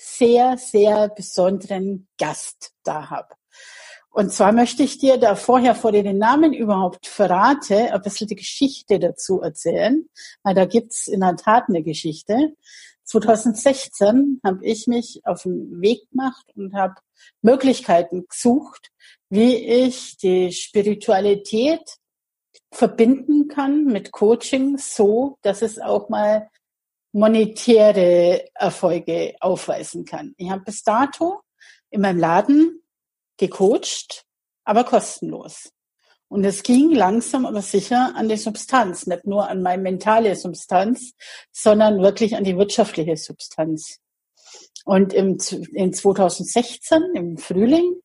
sehr, sehr besonderen Gast da habe. Und zwar möchte ich dir da vorher, vor dir den Namen überhaupt verrate, ein bisschen die Geschichte dazu erzählen, weil da gibt's in der Tat eine Geschichte. 2016 habe ich mich auf den Weg gemacht und habe Möglichkeiten gesucht, wie ich die Spiritualität verbinden kann mit Coaching so, dass es auch mal monetäre Erfolge aufweisen kann. Ich habe bis dato in meinem Laden gecoacht, aber kostenlos. Und es ging langsam aber sicher an die Substanz, nicht nur an meine mentale Substanz, sondern wirklich an die wirtschaftliche Substanz. Und im, in 2016, im Frühling,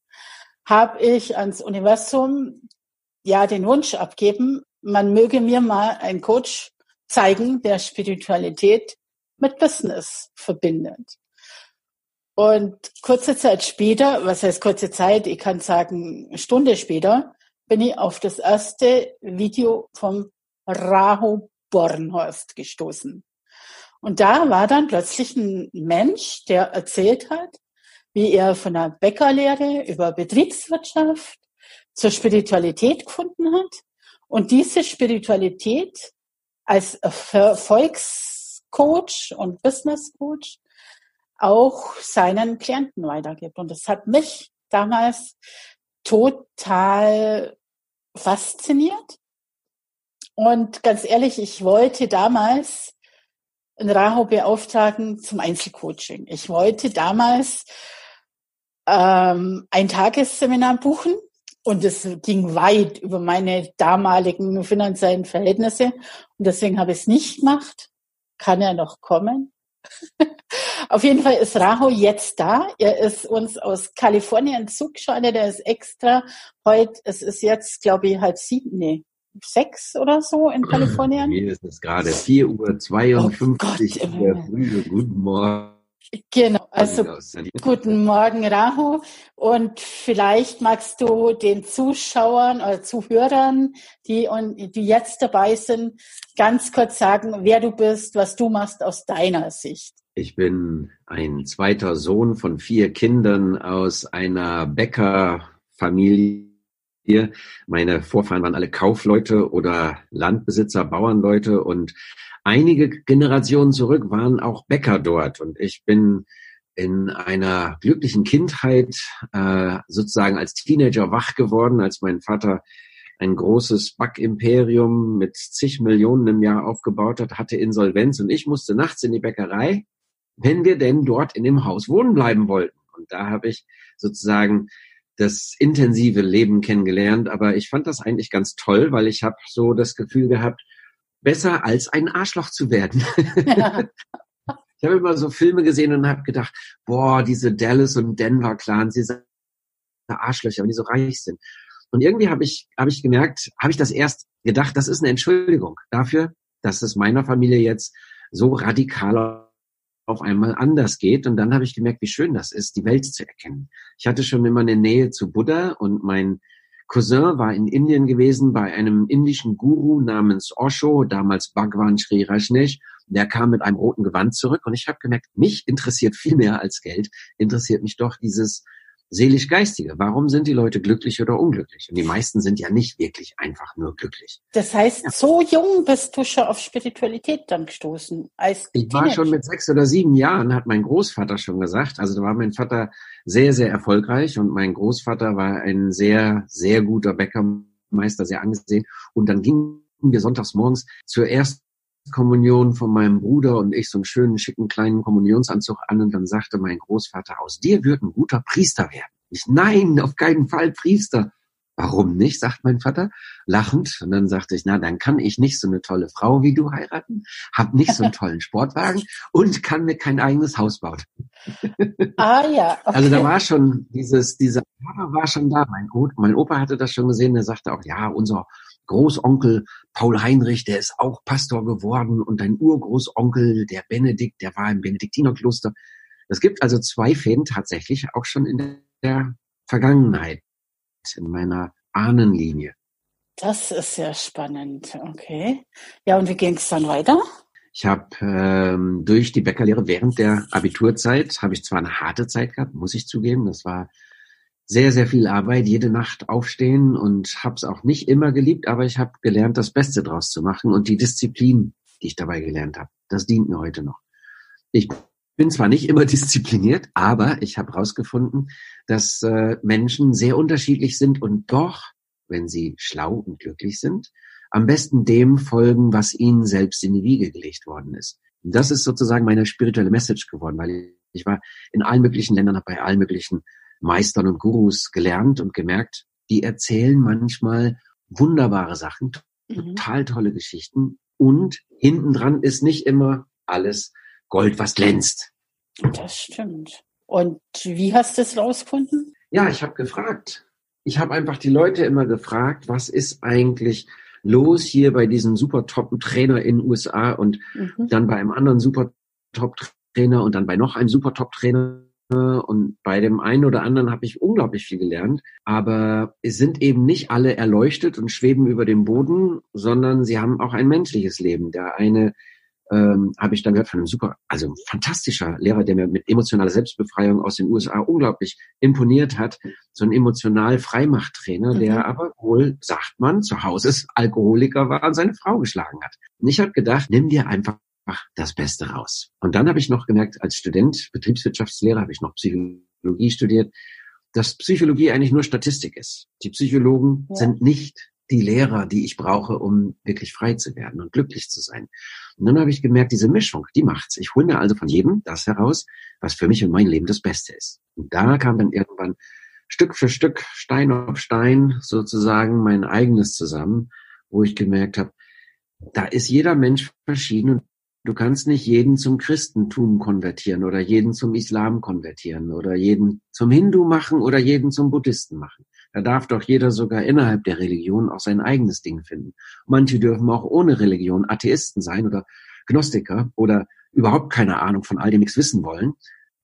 habe ich ans Universum ja den Wunsch abgeben, man möge mir mal einen Coach zeigen, der Spiritualität mit Business verbindet. Und kurze Zeit später, was heißt kurze Zeit, ich kann sagen, Stunde später, bin ich auf das erste Video vom Raho Bornhorst gestoßen. Und da war dann plötzlich ein Mensch, der erzählt hat, wie er von der Bäckerlehre über Betriebswirtschaft zur Spiritualität gefunden hat und diese Spiritualität als Erfolgscoach und Business Coach auch seinen Klienten weitergibt. Und das hat mich damals total fasziniert. Und ganz ehrlich, ich wollte damals einen Raho beauftragen zum Einzelcoaching. Ich wollte damals ähm, ein Tagesseminar buchen und es ging weit über meine damaligen finanziellen Verhältnisse. Und deswegen habe ich es nicht gemacht. Kann er noch kommen? Auf jeden Fall ist Raho jetzt da. Er ist uns aus Kalifornien zugeschaltet. Er ist extra heute, es ist jetzt, glaube ich, halb sieben, nee, sechs oder so in Kalifornien. Ist es gerade 4.52 Uhr oh Gott, in der Früh. Guten Morgen. Genau, also guten Morgen, Rahu. Und vielleicht magst du den Zuschauern oder Zuhörern, die, die jetzt dabei sind, ganz kurz sagen, wer du bist, was du machst aus deiner Sicht. Ich bin ein zweiter Sohn von vier Kindern aus einer Bäckerfamilie. Meine Vorfahren waren alle Kaufleute oder Landbesitzer, Bauernleute und einige Generationen zurück waren auch Bäcker dort und ich bin in einer glücklichen Kindheit äh, sozusagen als Teenager wach geworden, als mein Vater ein großes Backimperium mit zig Millionen im Jahr aufgebaut hat, hatte Insolvenz und ich musste nachts in die Bäckerei, wenn wir denn dort in dem Haus wohnen bleiben wollten. Und da habe ich sozusagen das intensive Leben kennengelernt, aber ich fand das eigentlich ganz toll, weil ich habe so das Gefühl gehabt, besser als ein Arschloch zu werden. Ja. ich habe immer so Filme gesehen und habe gedacht, boah, diese Dallas und Denver Clans, diese Arschlöcher, wenn die so reich sind. Und irgendwie habe ich, habe ich gemerkt, habe ich das erst gedacht, das ist eine Entschuldigung dafür, dass es meiner Familie jetzt so radikal auf einmal anders geht. Und dann habe ich gemerkt, wie schön das ist, die Welt zu erkennen. Ich hatte schon immer eine Nähe zu Buddha und mein Cousin war in Indien gewesen bei einem indischen Guru namens Osho, damals Bhagwan Sri Rajneesh. Der kam mit einem roten Gewand zurück und ich habe gemerkt, mich interessiert viel mehr als Geld, interessiert mich doch dieses seelisch-geistige. Warum sind die Leute glücklich oder unglücklich? Und die meisten sind ja nicht wirklich einfach nur glücklich. Das heißt, ja. so jung bist du schon auf Spiritualität dann gestoßen. Als ich war schon mit sechs oder sieben Jahren, hat mein Großvater schon gesagt. Also da war mein Vater sehr, sehr erfolgreich und mein Großvater war ein sehr, sehr guter Bäckermeister, sehr angesehen. Und dann gingen wir sonntags morgens zur ersten Kommunion von meinem Bruder und ich so einen schönen, schicken, kleinen Kommunionsanzug an und dann sagte mein Großvater, aus dir wird ein guter Priester werden. Ich, nein, auf keinen Fall Priester. Warum nicht, sagt mein Vater, lachend. Und dann sagte ich, na, dann kann ich nicht so eine tolle Frau wie du heiraten, hab nicht so einen tollen Sportwagen und kann mir kein eigenes Haus bauen. Ah ja. Okay. Also da war schon dieses, dieser war schon da. Mein, mein Opa hatte das schon gesehen, der sagte auch, ja, unser Großonkel Paul Heinrich, der ist auch Pastor geworden und dein Urgroßonkel, der Benedikt, der war im Benediktinerkloster. Es gibt also zwei Fäden tatsächlich auch schon in der Vergangenheit, in meiner Ahnenlinie. Das ist sehr spannend, okay. Ja, und wie ging es dann weiter? Ich habe ähm, durch die Bäckerlehre während der Abiturzeit, habe ich zwar eine harte Zeit gehabt, muss ich zugeben, das war sehr, sehr viel Arbeit, jede Nacht aufstehen und habe es auch nicht immer geliebt, aber ich habe gelernt, das Beste draus zu machen und die Disziplin, die ich dabei gelernt habe, das dient mir heute noch. Ich bin zwar nicht immer diszipliniert, aber ich habe herausgefunden, dass äh, Menschen sehr unterschiedlich sind und doch, wenn sie schlau und glücklich sind, am besten dem folgen, was ihnen selbst in die Wiege gelegt worden ist. Und das ist sozusagen meine spirituelle Message geworden, weil ich war in allen möglichen Ländern, habe bei allen möglichen Meistern und Gurus gelernt und gemerkt, die erzählen manchmal wunderbare Sachen, mhm. total tolle Geschichten und hinten dran ist nicht immer alles Gold, was glänzt. Das stimmt. Und wie hast du es rausgefunden? Ja, ich habe gefragt. Ich habe einfach die Leute immer gefragt, was ist eigentlich los hier bei diesem super Top-Trainer in den USA und mhm. dann bei einem anderen super Top-Trainer und dann bei noch einem super Top-Trainer und bei dem einen oder anderen habe ich unglaublich viel gelernt, aber es sind eben nicht alle erleuchtet und schweben über dem Boden, sondern sie haben auch ein menschliches Leben. Der eine ähm, habe ich dann gehört von einem super, also ein fantastischer Lehrer, der mir mit emotionaler Selbstbefreiung aus den USA unglaublich imponiert hat. So ein emotional Freimachttrainer, mhm. der aber wohl, sagt man, zu Hause Alkoholiker war und seine Frau geschlagen hat. Und ich habe gedacht, nimm dir einfach das Beste raus. Und dann habe ich noch gemerkt, als Student, Betriebswirtschaftslehrer, habe ich noch Psychologie studiert, dass Psychologie eigentlich nur Statistik ist. Die Psychologen ja. sind nicht die Lehrer, die ich brauche, um wirklich frei zu werden und glücklich zu sein. Und dann habe ich gemerkt, diese Mischung, die macht's. Ich hole mir also von jedem das heraus, was für mich und mein Leben das Beste ist. Und da kam dann irgendwann Stück für Stück, Stein auf Stein sozusagen mein eigenes zusammen, wo ich gemerkt habe, da ist jeder Mensch verschieden und Du kannst nicht jeden zum Christentum konvertieren oder jeden zum Islam konvertieren oder jeden zum Hindu machen oder jeden zum Buddhisten machen. Da darf doch jeder sogar innerhalb der Religion auch sein eigenes Ding finden. Manche dürfen auch ohne Religion Atheisten sein oder Gnostiker oder überhaupt keine Ahnung von all dem nichts wissen wollen.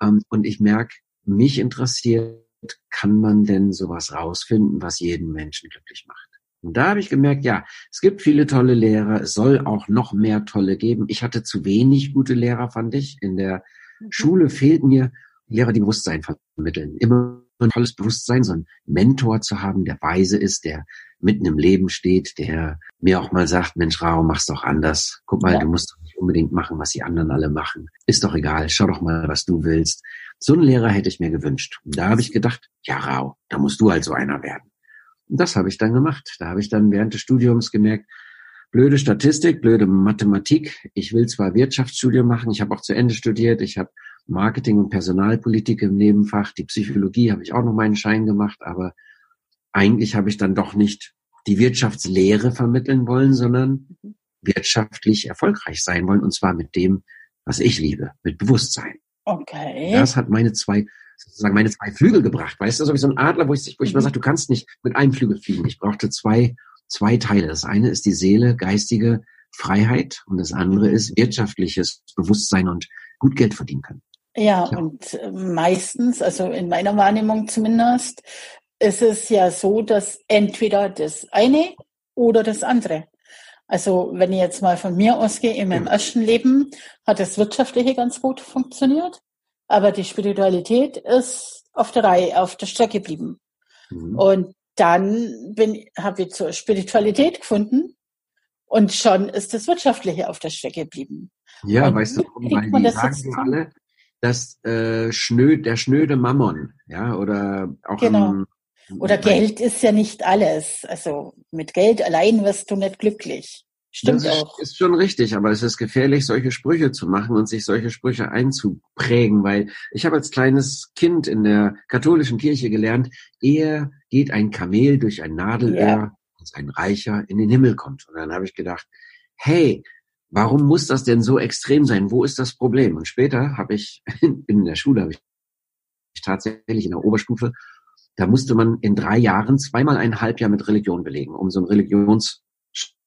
Ähm, und ich merke, mich interessiert, kann man denn sowas rausfinden, was jeden Menschen glücklich macht? Und da habe ich gemerkt, ja, es gibt viele tolle Lehrer, es soll auch noch mehr tolle geben. Ich hatte zu wenig gute Lehrer, fand ich. In der mhm. Schule fehlten mir Lehrer, die Bewusstsein vermitteln. Immer ein tolles Bewusstsein, so ein Mentor zu haben, der weise ist, der mitten im Leben steht, der mir auch mal sagt, Mensch, Rao, mach's doch anders. Guck mal, ja. du musst doch nicht unbedingt machen, was die anderen alle machen. Ist doch egal, schau doch mal, was du willst. So einen Lehrer hätte ich mir gewünscht. Und da habe ich gedacht, ja, Rao, da musst du halt so einer werden. Und das habe ich dann gemacht. Da habe ich dann während des Studiums gemerkt, blöde Statistik, blöde Mathematik. Ich will zwar Wirtschaftsstudium machen, ich habe auch zu Ende studiert, ich habe Marketing und Personalpolitik im Nebenfach, die Psychologie habe ich auch noch meinen Schein gemacht, aber eigentlich habe ich dann doch nicht die Wirtschaftslehre vermitteln wollen, sondern wirtschaftlich erfolgreich sein wollen und zwar mit dem, was ich liebe, mit Bewusstsein. Okay. Das hat meine zwei sozusagen meine zwei Flügel gebracht. Weißt du, so wie so ein Adler, wo ich, wo ich immer mhm. sage, du kannst nicht mit einem Flügel fliegen. Ich brauchte zwei, zwei Teile. Das eine ist die Seele, geistige Freiheit und das andere ist wirtschaftliches Bewusstsein und gut Geld verdienen können. Ja, ja, und äh, meistens, also in meiner Wahrnehmung zumindest, ist es ja so, dass entweder das eine oder das andere. Also wenn ich jetzt mal von mir ausgehe, in meinem ersten Leben hat das Wirtschaftliche ganz gut funktioniert. Aber die Spiritualität ist auf der Reihe, auf der Strecke geblieben. Mhm. Und dann habe ich zur Spiritualität gefunden und schon ist das Wirtschaftliche auf der Strecke geblieben. Ja, und weißt du, weil die sagen alle, dass äh, schnö, der schnöde Mammon, ja, oder auch genau. Im, oder Geld ist ja nicht alles. Also mit Geld allein wirst du nicht glücklich. Stimmt das auch. Ist schon richtig, aber es ist gefährlich, solche Sprüche zu machen und sich solche Sprüche einzuprägen, weil ich habe als kleines Kind in der katholischen Kirche gelernt, eher geht ein Kamel durch ein Nadelöhr, ja. als ein Reicher in den Himmel kommt. Und dann habe ich gedacht, hey, warum muss das denn so extrem sein? Wo ist das Problem? Und später habe ich in der Schule, habe ich tatsächlich in der Oberstufe, da musste man in drei Jahren zweimal ein Halbjahr mit Religion belegen, um so einen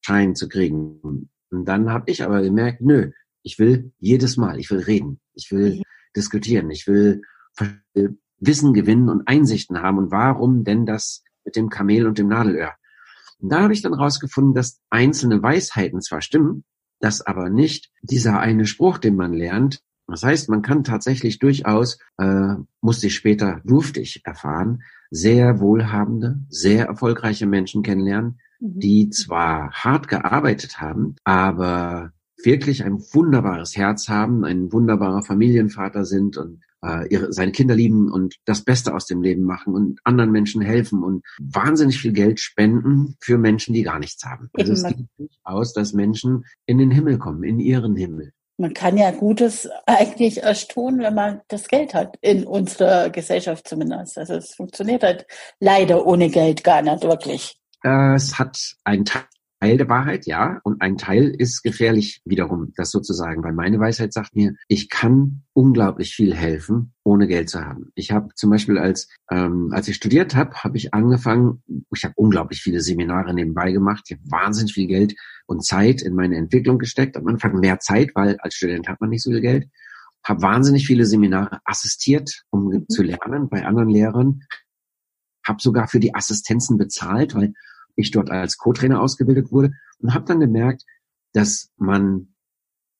Religionsschein zu kriegen. Und dann habe ich aber gemerkt, nö, ich will jedes Mal, ich will reden, ich will mhm. diskutieren, ich will Wissen gewinnen und Einsichten haben. Und warum denn das mit dem Kamel und dem Nadelöhr? Und da habe ich dann rausgefunden, dass einzelne Weisheiten zwar stimmen, dass aber nicht dieser eine Spruch, den man lernt. Das heißt, man kann tatsächlich durchaus, äh, musste ich später, durfte ich erfahren, sehr wohlhabende, sehr erfolgreiche Menschen kennenlernen. Die zwar hart gearbeitet haben, aber wirklich ein wunderbares Herz haben, ein wunderbarer Familienvater sind und äh, ihre, seine Kinder lieben und das Beste aus dem Leben machen und anderen Menschen helfen und wahnsinnig viel Geld spenden für Menschen, die gar nichts haben. Also es sieht aus, dass Menschen in den Himmel kommen, in ihren Himmel. Man kann ja Gutes eigentlich erst tun, wenn man das Geld hat, in unserer Gesellschaft zumindest. Also es funktioniert halt leider ohne Geld gar nicht wirklich. Es hat einen Teil der Wahrheit, ja. Und ein Teil ist gefährlich wiederum, das sozusagen, weil meine Weisheit sagt mir, ich kann unglaublich viel helfen, ohne Geld zu haben. Ich habe zum Beispiel als ähm, als ich studiert habe, habe ich angefangen. Ich habe unglaublich viele Seminare nebenbei gemacht. Ich habe wahnsinnig viel Geld und Zeit in meine Entwicklung gesteckt. Am Anfang mehr Zeit, weil als Student hat man nicht so viel Geld. Habe wahnsinnig viele Seminare assistiert, um mhm. zu lernen bei anderen Lehrern. Habe sogar für die Assistenzen bezahlt, weil ich dort als Co-Trainer ausgebildet wurde und habe dann gemerkt, dass man,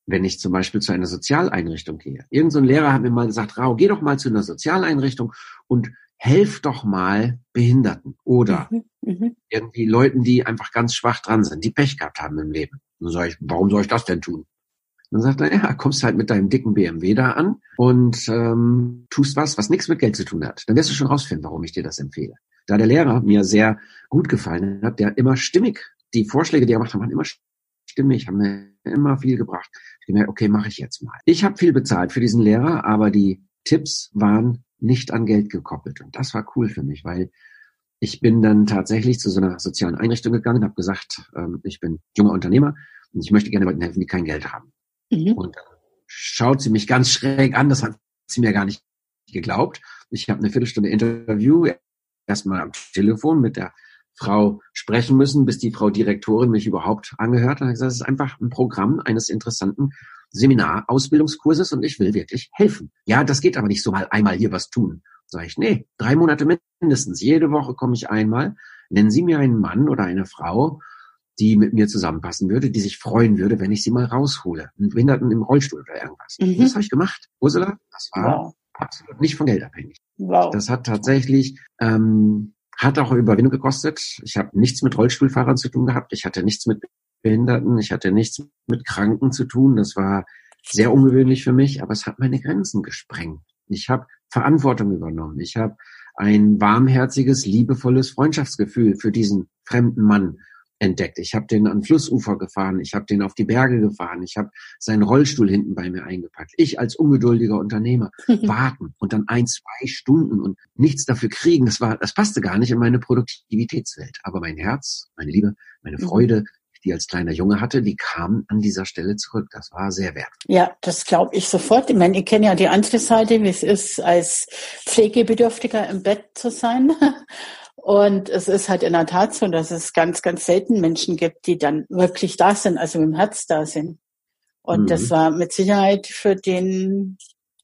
wenn ich zum Beispiel zu einer Sozialeinrichtung gehe, irgendein so Lehrer hat mir mal gesagt, Rau, geh doch mal zu einer Sozialeinrichtung und helf doch mal Behinderten oder mhm, mhm. irgendwie Leuten, die einfach ganz schwach dran sind, die Pech gehabt haben im Leben. dann sage ich, warum soll ich das denn tun? Dann sagt er, ja, kommst halt mit deinem dicken BMW da an und ähm, tust was, was nichts mit Geld zu tun hat. Dann wirst du schon rausfinden, warum ich dir das empfehle. Da der Lehrer mir sehr gut gefallen hat, der immer stimmig, die Vorschläge, die er gemacht hat, waren immer stimmig, haben mir immer viel gebracht. Ich gemerkt, okay, mache ich jetzt mal. Ich habe viel bezahlt für diesen Lehrer, aber die Tipps waren nicht an Geld gekoppelt. Und das war cool für mich, weil ich bin dann tatsächlich zu so einer sozialen Einrichtung gegangen, habe gesagt, ähm, ich bin junger Unternehmer und ich möchte gerne Leuten helfen, die kein Geld haben. Mhm. Und dann schaut sie mich ganz schräg an, das hat sie mir gar nicht geglaubt. Ich habe eine Viertelstunde Interview erstmal am Telefon mit der Frau sprechen müssen, bis die Frau Direktorin mich überhaupt angehört hat. Das ist einfach ein Programm eines interessanten Seminarausbildungskurses und ich will wirklich helfen. Ja, das geht aber nicht so mal einmal hier was tun. Sag ich, nee, drei Monate mindestens. Jede Woche komme ich einmal. Nennen Sie mir einen Mann oder eine Frau, die mit mir zusammenpassen würde, die sich freuen würde, wenn ich sie mal raushole. Einen Behinderten im Rollstuhl oder irgendwas. Mhm. Das habe ich gemacht. Ursula, das war wow. absolut nicht von Geld abhängig. Wow. Das hat tatsächlich, ähm, hat auch Überwindung gekostet. Ich habe nichts mit Rollstuhlfahrern zu tun gehabt. Ich hatte nichts mit Behinderten. Ich hatte nichts mit Kranken zu tun. Das war sehr ungewöhnlich für mich, aber es hat meine Grenzen gesprengt. Ich habe Verantwortung übernommen. Ich habe ein warmherziges, liebevolles Freundschaftsgefühl für diesen fremden Mann entdeckt. Ich habe den an Flussufer gefahren, ich habe den auf die Berge gefahren, ich habe seinen Rollstuhl hinten bei mir eingepackt. Ich als ungeduldiger Unternehmer warten und dann ein, zwei Stunden und nichts dafür kriegen, das war, das passte gar nicht in meine Produktivitätswelt. Aber mein Herz, meine Liebe, meine mhm. Freude, die als kleiner Junge hatte, die kam an dieser Stelle zurück. Das war sehr wertvoll. Ja, das glaube ich sofort. Ich meine, ich kenne ja die andere Seite, wie es ist, als Pflegebedürftiger im Bett zu sein. Und es ist halt in der Tat so, dass es ganz, ganz selten Menschen gibt, die dann wirklich da sind, also dem Herz da sind. Und mhm. das war mit Sicherheit für den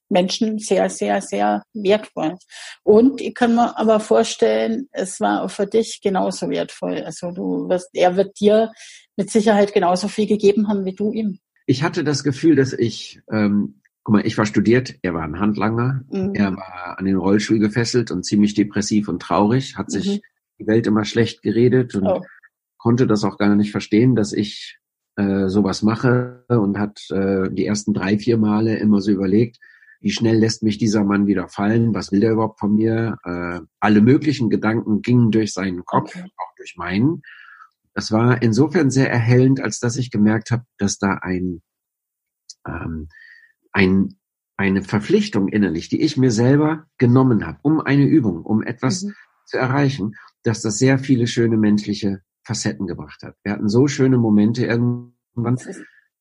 Menschen sehr, sehr, sehr wertvoll. Und ich kann mir aber vorstellen, es war auch für dich genauso wertvoll. Also du wirst, er wird dir mit Sicherheit genauso viel gegeben haben wie du ihm. Ich hatte das Gefühl, dass ich ähm, Guck mal, ich war studiert, er war ein Handlanger, mhm. er war an den Rollstuhl gefesselt und ziemlich depressiv und traurig, hat sich mhm. die Welt immer schlecht geredet und oh. konnte das auch gar nicht verstehen, dass ich äh, sowas mache und hat äh, die ersten drei, vier Male immer so überlegt, wie schnell lässt mich dieser Mann wieder fallen, was will der überhaupt von mir? Äh, alle möglichen Gedanken gingen durch seinen Kopf, okay. auch durch meinen. Das war insofern sehr erhellend, als dass ich gemerkt habe, dass da ein ähm, ein, eine Verpflichtung innerlich, die ich mir selber genommen habe, um eine Übung, um etwas mhm. zu erreichen, dass das sehr viele schöne menschliche Facetten gebracht hat. Wir hatten so schöne Momente irgendwann.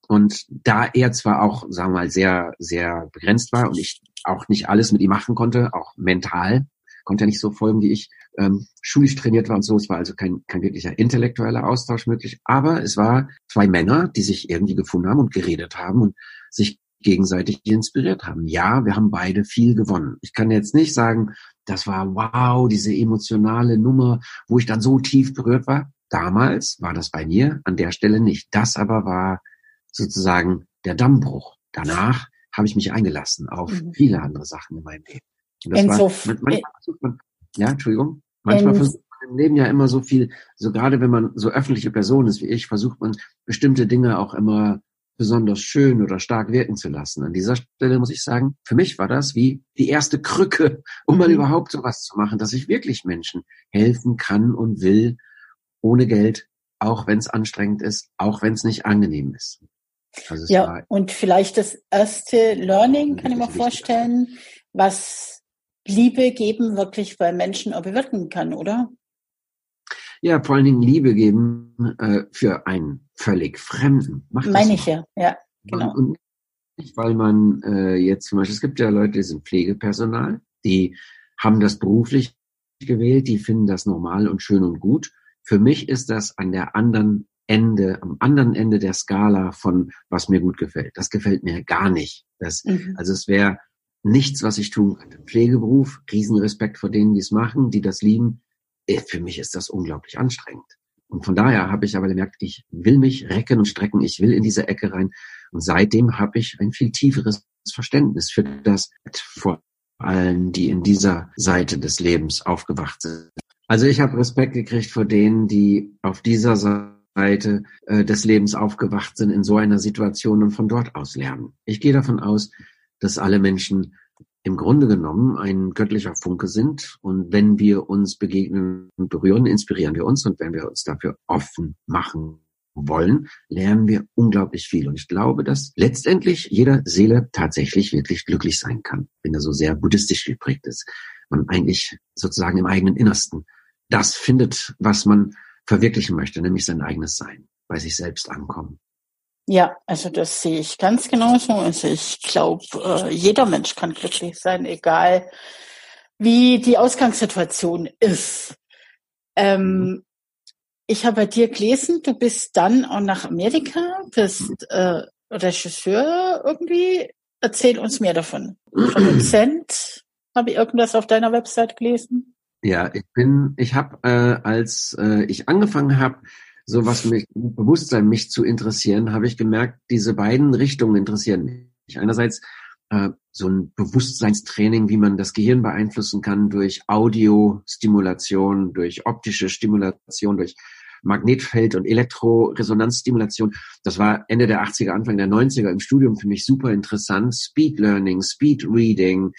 Und da er zwar auch, sagen wir mal, sehr, sehr begrenzt war und ich auch nicht alles mit ihm machen konnte, auch mental, konnte er nicht so folgen wie ich, ähm, schulisch trainiert war und so. Es war also kein, kein wirklicher intellektueller Austausch möglich. Aber es war zwei Männer, die sich irgendwie gefunden haben und geredet haben und sich gegenseitig inspiriert haben. Ja, wir haben beide viel gewonnen. Ich kann jetzt nicht sagen, das war wow, diese emotionale Nummer, wo ich dann so tief berührt war. Damals war das bei mir an der Stelle nicht. Das aber war sozusagen der Dammbruch. Danach habe ich mich eingelassen auf mhm. viele andere Sachen in meinem Leben. Und das war, manchmal versucht man, ja, Entschuldigung, manchmal versucht man im Leben ja immer so viel, so gerade wenn man so öffentliche Person ist wie ich, versucht man bestimmte Dinge auch immer besonders schön oder stark wirken zu lassen. An dieser Stelle muss ich sagen, für mich war das wie die erste Krücke, um mal mhm. überhaupt sowas zu machen, dass ich wirklich Menschen helfen kann und will, ohne Geld, auch wenn es anstrengend ist, auch wenn es nicht angenehm ist. Also ja, und vielleicht das erste Learning, kann ich mir vorstellen, was Liebe geben wirklich bei Menschen auch bewirken kann, oder? Ja, vor allen Dingen Liebe geben äh, für einen völlig Fremden. Macht Meine ich ja, ja, genau. Und nicht, weil man äh, jetzt zum Beispiel, es gibt ja Leute, die sind Pflegepersonal, die haben das beruflich gewählt, die finden das normal und schön und gut. Für mich ist das an der anderen Ende, am anderen Ende der Skala von was mir gut gefällt. Das gefällt mir gar nicht. Das, mhm. Also es wäre nichts, was ich tun könnte. Pflegeberuf, Riesenrespekt vor denen, die es machen, die das lieben. Äh, für mich ist das unglaublich anstrengend. Und von daher habe ich aber gemerkt, ich will mich recken und strecken, ich will in diese Ecke rein. Und seitdem habe ich ein viel tieferes Verständnis für das vor allen, die in dieser Seite des Lebens aufgewacht sind. Also ich habe Respekt gekriegt vor denen, die auf dieser Seite äh, des Lebens aufgewacht sind in so einer Situation und von dort aus lernen. Ich gehe davon aus, dass alle Menschen im Grunde genommen ein göttlicher Funke sind. Und wenn wir uns begegnen und berühren, inspirieren wir uns. Und wenn wir uns dafür offen machen wollen, lernen wir unglaublich viel. Und ich glaube, dass letztendlich jeder Seele tatsächlich wirklich glücklich sein kann, wenn er so sehr buddhistisch geprägt ist. Man eigentlich sozusagen im eigenen Innersten das findet, was man verwirklichen möchte, nämlich sein eigenes Sein, bei sich selbst ankommen. Ja, also das sehe ich ganz genauso. Also ich glaube, äh, jeder Mensch kann glücklich sein, egal wie die Ausgangssituation ist. Ähm, mhm. ich habe bei dir gelesen, du bist dann auch nach Amerika, bist äh, Regisseur irgendwie. Erzähl uns mehr davon. Produzent, habe ich irgendwas auf deiner Website gelesen? Ja, ich bin, ich habe, äh, als äh, ich angefangen habe, so was mich Bewusstsein mich zu interessieren, habe ich gemerkt, diese beiden Richtungen interessieren mich. Einerseits äh, so ein Bewusstseinstraining, wie man das Gehirn beeinflussen kann durch Audiostimulation, durch optische Stimulation, durch Magnetfeld- und Elektroresonanzstimulation. Das war Ende der 80er, Anfang der 90er im Studium für mich super interessant. Speed Learning, Speed Reading.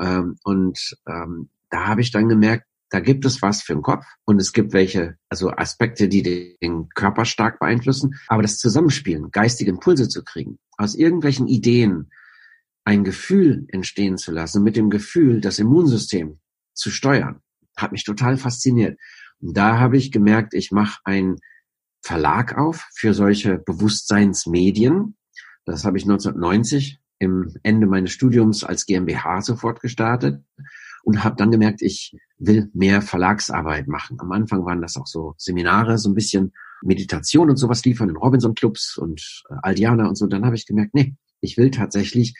Ähm, und ähm, da habe ich dann gemerkt, da gibt es was für den Kopf und es gibt welche, also Aspekte, die den Körper stark beeinflussen. Aber das Zusammenspielen, geistige Impulse zu kriegen, aus irgendwelchen Ideen ein Gefühl entstehen zu lassen, mit dem Gefühl das Immunsystem zu steuern, hat mich total fasziniert. Und da habe ich gemerkt, ich mache einen Verlag auf für solche Bewusstseinsmedien. Das habe ich 1990 im Ende meines Studiums als GmbH sofort gestartet und habe dann gemerkt, ich will mehr Verlagsarbeit machen. Am Anfang waren das auch so Seminare, so ein bisschen Meditation und sowas liefern in Robinson-Clubs und äh, Aldiana und so. Dann habe ich gemerkt, nee, ich will tatsächlich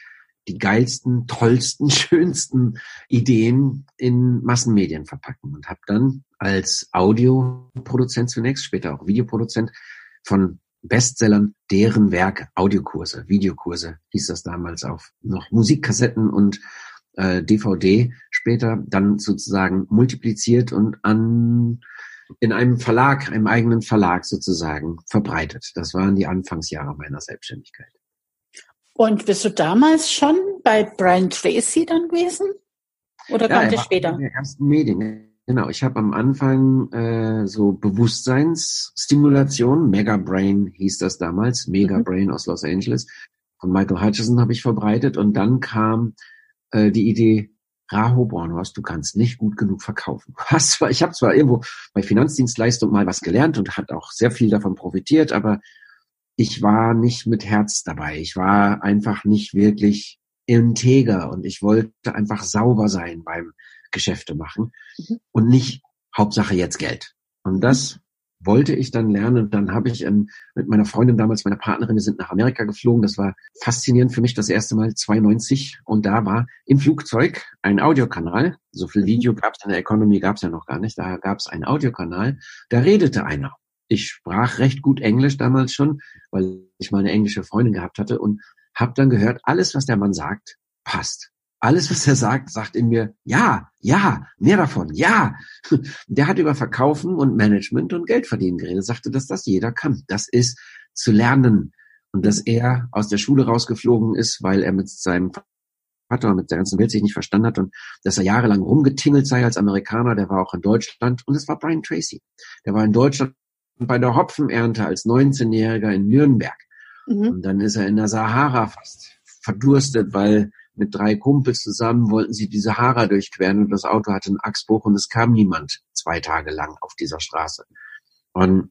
die geilsten, tollsten, schönsten Ideen in Massenmedien verpacken und habe dann als Audioproduzent zunächst, später auch Videoproduzent von Bestsellern deren Werk Audiokurse, Videokurse hieß das damals auf noch Musikkassetten und äh, DVD später dann sozusagen multipliziert und an in einem Verlag, einem eigenen Verlag sozusagen verbreitet. Das waren die Anfangsjahre meiner Selbstständigkeit. Und bist du damals schon bei Brian Tracy dann gewesen? Oder ja, das später? In der ersten Medien. Genau, ich habe am Anfang äh, so Bewusstseinsstimulation, Mega Brain hieß das damals, Mega mhm. Brain aus Los Angeles, von Michael Hutchison habe ich verbreitet und dann kam äh, die Idee, Raho Bornhorst, du kannst nicht gut genug verkaufen. Hast zwar, ich habe zwar irgendwo bei Finanzdienstleistung mal was gelernt und hat auch sehr viel davon profitiert, aber ich war nicht mit Herz dabei. Ich war einfach nicht wirklich integer und ich wollte einfach sauber sein beim Geschäfte machen mhm. und nicht Hauptsache jetzt Geld. Und das wollte ich dann lernen. Und dann habe ich ähm, mit meiner Freundin damals, meiner Partnerin, wir sind nach Amerika geflogen. Das war faszinierend für mich das erste Mal 92. Und da war im Flugzeug ein Audiokanal. So viel mhm. Video gab es in der Economy gab es ja noch gar nicht. Da gab es einen Audiokanal. Da redete einer. Ich sprach recht gut Englisch damals schon, weil ich mal eine englische Freundin gehabt hatte und habe dann gehört, alles, was der Mann sagt, passt alles, was er sagt, sagt in mir, ja, ja, mehr davon, ja. Der hat über Verkaufen und Management und Geld verdienen geredet, sagte, dass das jeder kann. Das ist zu lernen. Und dass er aus der Schule rausgeflogen ist, weil er mit seinem Vater und mit der ganzen Welt sich nicht verstanden hat und dass er jahrelang rumgetingelt sei als Amerikaner, der war auch in Deutschland und es war Brian Tracy. Der war in Deutschland bei der Hopfenernte als 19-Jähriger in Nürnberg. Mhm. Und dann ist er in der Sahara fast verdurstet, weil mit drei Kumpels zusammen wollten sie die Sahara durchqueren und das Auto hatte einen Achsbruch und es kam niemand zwei Tage lang auf dieser Straße. Und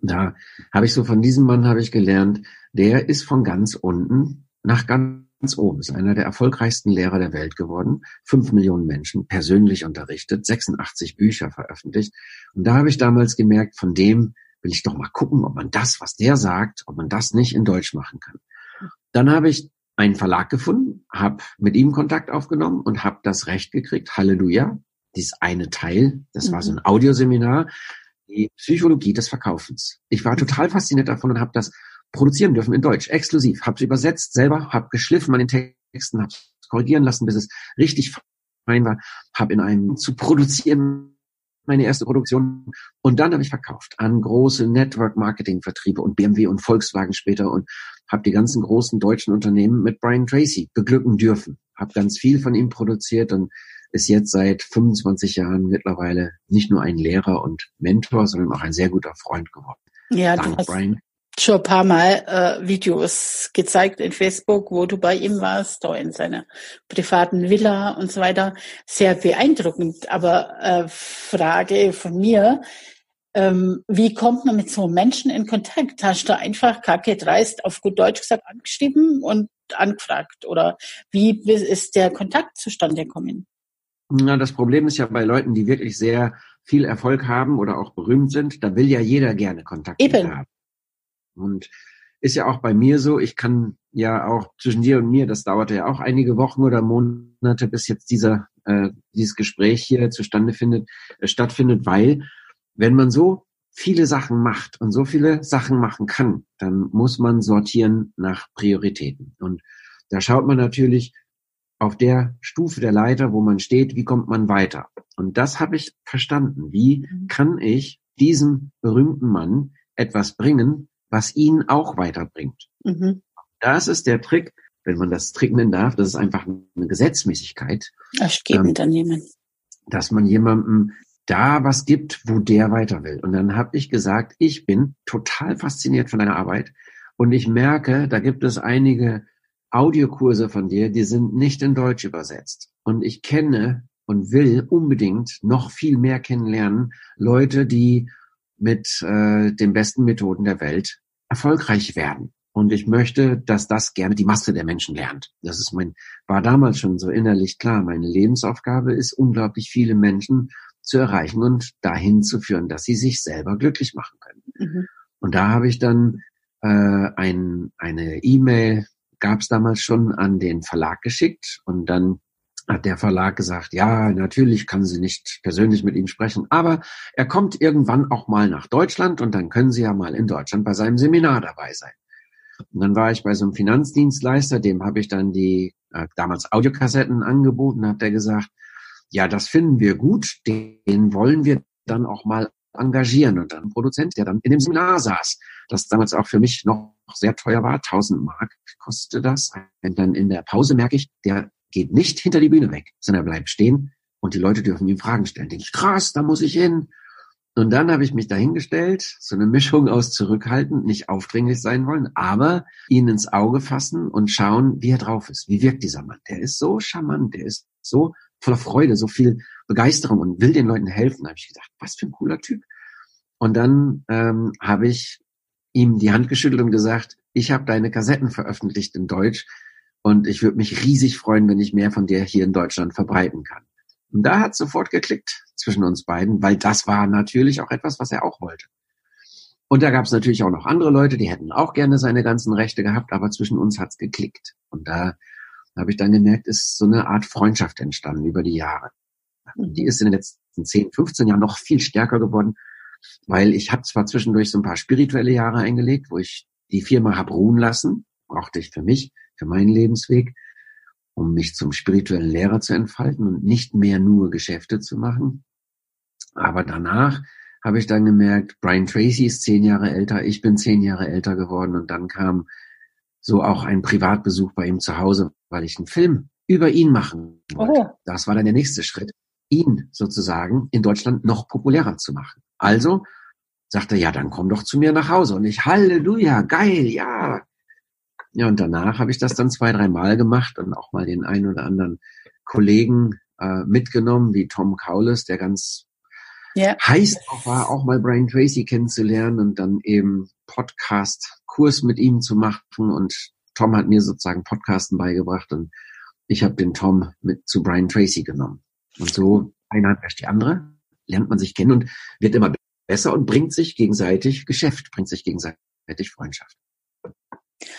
da habe ich so von diesem Mann habe ich gelernt, der ist von ganz unten nach ganz oben, ist einer der erfolgreichsten Lehrer der Welt geworden, fünf Millionen Menschen persönlich unterrichtet, 86 Bücher veröffentlicht. Und da habe ich damals gemerkt, von dem will ich doch mal gucken, ob man das, was der sagt, ob man das nicht in Deutsch machen kann. Dann habe ich einen Verlag gefunden, habe mit ihm Kontakt aufgenommen und habe das Recht gekriegt, Halleluja, dies eine Teil, das mhm. war so ein Audioseminar, die Psychologie des Verkaufens. Ich war total fasziniert davon und habe das produzieren dürfen in Deutsch, exklusiv, habe es übersetzt selber, habe geschliffen an den Texten, habe es korrigieren lassen, bis es richtig fein war, habe in einem zu produzieren meine erste Produktion. Und dann habe ich verkauft an große Network-Marketing-Vertriebe und BMW und Volkswagen später und habe die ganzen großen deutschen Unternehmen mit Brian Tracy beglücken dürfen. Habe ganz viel von ihm produziert und ist jetzt seit 25 Jahren mittlerweile nicht nur ein Lehrer und Mentor, sondern auch ein sehr guter Freund geworden. Ja, Dank du hast, Brian schon ein paar Mal äh, Videos gezeigt in Facebook, wo du bei ihm warst, da in seiner privaten Villa und so weiter. Sehr beeindruckend. Aber äh, Frage von mir, ähm, wie kommt man mit so Menschen in Kontakt? Hast du einfach kacke dreist auf gut Deutsch gesagt angeschrieben und angefragt? Oder wie ist der Kontakt zustande gekommen? Na, das Problem ist ja bei Leuten, die wirklich sehr viel Erfolg haben oder auch berühmt sind, da will ja jeder gerne Kontakt Eben. haben. Und ist ja auch bei mir so, ich kann ja auch zwischen dir und mir, das dauerte ja auch einige Wochen oder Monate, bis jetzt dieser, äh, dieses Gespräch hier zustande findet, äh, stattfindet, weil wenn man so viele Sachen macht und so viele Sachen machen kann, dann muss man sortieren nach Prioritäten. Und da schaut man natürlich auf der Stufe der Leiter, wo man steht, wie kommt man weiter? Und das habe ich verstanden. Wie mhm. kann ich diesem berühmten Mann etwas bringen, was ihn auch weiterbringt. Mhm. Das ist der Trick, wenn man das Trick nennen darf, das ist einfach eine Gesetzmäßigkeit. Das geben ähm, dann jemand. Dass man jemandem da was gibt, wo der weiter will. Und dann habe ich gesagt, ich bin total fasziniert von deiner Arbeit und ich merke, da gibt es einige Audiokurse von dir, die sind nicht in Deutsch übersetzt. Und ich kenne und will unbedingt noch viel mehr kennenlernen, Leute, die mit äh, den besten Methoden der Welt erfolgreich werden. Und ich möchte, dass das gerne die Masse der Menschen lernt. Das ist mein, war damals schon so innerlich klar. Meine Lebensaufgabe ist, unglaublich viele Menschen zu erreichen und dahin zu führen, dass sie sich selber glücklich machen können. Mhm. Und da habe ich dann äh, ein, eine E-Mail, gab es damals schon, an den Verlag geschickt und dann hat der Verlag gesagt, ja, natürlich kann sie nicht persönlich mit ihm sprechen, aber er kommt irgendwann auch mal nach Deutschland und dann können Sie ja mal in Deutschland bei seinem Seminar dabei sein. Und dann war ich bei so einem Finanzdienstleister, dem habe ich dann die äh, damals Audiokassetten angeboten, hat der gesagt, ja, das finden wir gut, den wollen wir dann auch mal engagieren. Und dann ein Produzent, der dann in dem Seminar saß, das damals auch für mich noch sehr teuer war, 1000 Mark kostete das. Und dann in der Pause merke ich, der geht nicht hinter die Bühne weg, sondern er bleibt stehen und die Leute dürfen ihm Fragen stellen. Denke ich, krass, da muss ich hin. Und dann habe ich mich dahingestellt, so eine Mischung aus zurückhaltend, nicht aufdringlich sein wollen, aber ihn ins Auge fassen und schauen, wie er drauf ist. Wie wirkt dieser Mann? Der ist so charmant, der ist so voller Freude, so viel Begeisterung und will den Leuten helfen. Da habe ich gedacht, was für ein cooler Typ. Und dann ähm, habe ich ihm die Hand geschüttelt und gesagt, ich habe deine Kassetten veröffentlicht in Deutsch und ich würde mich riesig freuen, wenn ich mehr von dir hier in Deutschland verbreiten kann. Und da hat sofort geklickt zwischen uns beiden, weil das war natürlich auch etwas, was er auch wollte. Und da gab es natürlich auch noch andere Leute, die hätten auch gerne seine ganzen Rechte gehabt, aber zwischen uns hat's geklickt. Und da habe ich dann gemerkt, ist so eine Art Freundschaft entstanden über die Jahre. Die ist in den letzten 10, 15 Jahren noch viel stärker geworden, weil ich habe zwar zwischendurch so ein paar spirituelle Jahre eingelegt, wo ich die Firma hab ruhen lassen, brauchte ich für mich, für meinen Lebensweg, um mich zum spirituellen Lehrer zu entfalten und nicht mehr nur Geschäfte zu machen. Aber danach habe ich dann gemerkt, Brian Tracy ist zehn Jahre älter, ich bin zehn Jahre älter geworden und dann kam so auch ein Privatbesuch bei ihm zu Hause, weil ich einen Film über ihn machen wollte. Oh. Das war dann der nächste Schritt, ihn sozusagen in Deutschland noch populärer zu machen. Also sagte er, ja, dann komm doch zu mir nach Hause. Und ich, Halleluja, geil, ja. Ja, und danach habe ich das dann zwei, drei Mal gemacht und auch mal den einen oder anderen Kollegen äh, mitgenommen, wie Tom Kaules, der ganz ja. heiß auch war, auch mal Brian Tracy kennenzulernen und dann eben Podcast-Kurs mit ihm zu machen. Und Tom hat mir sozusagen Podcasten beigebracht und ich habe den Tom mit zu Brian Tracy genommen. Und so eine Hand wäscht die andere, lernt man sich kennen und wird immer besser und bringt sich gegenseitig Geschäft, bringt sich gegenseitig Freundschaft.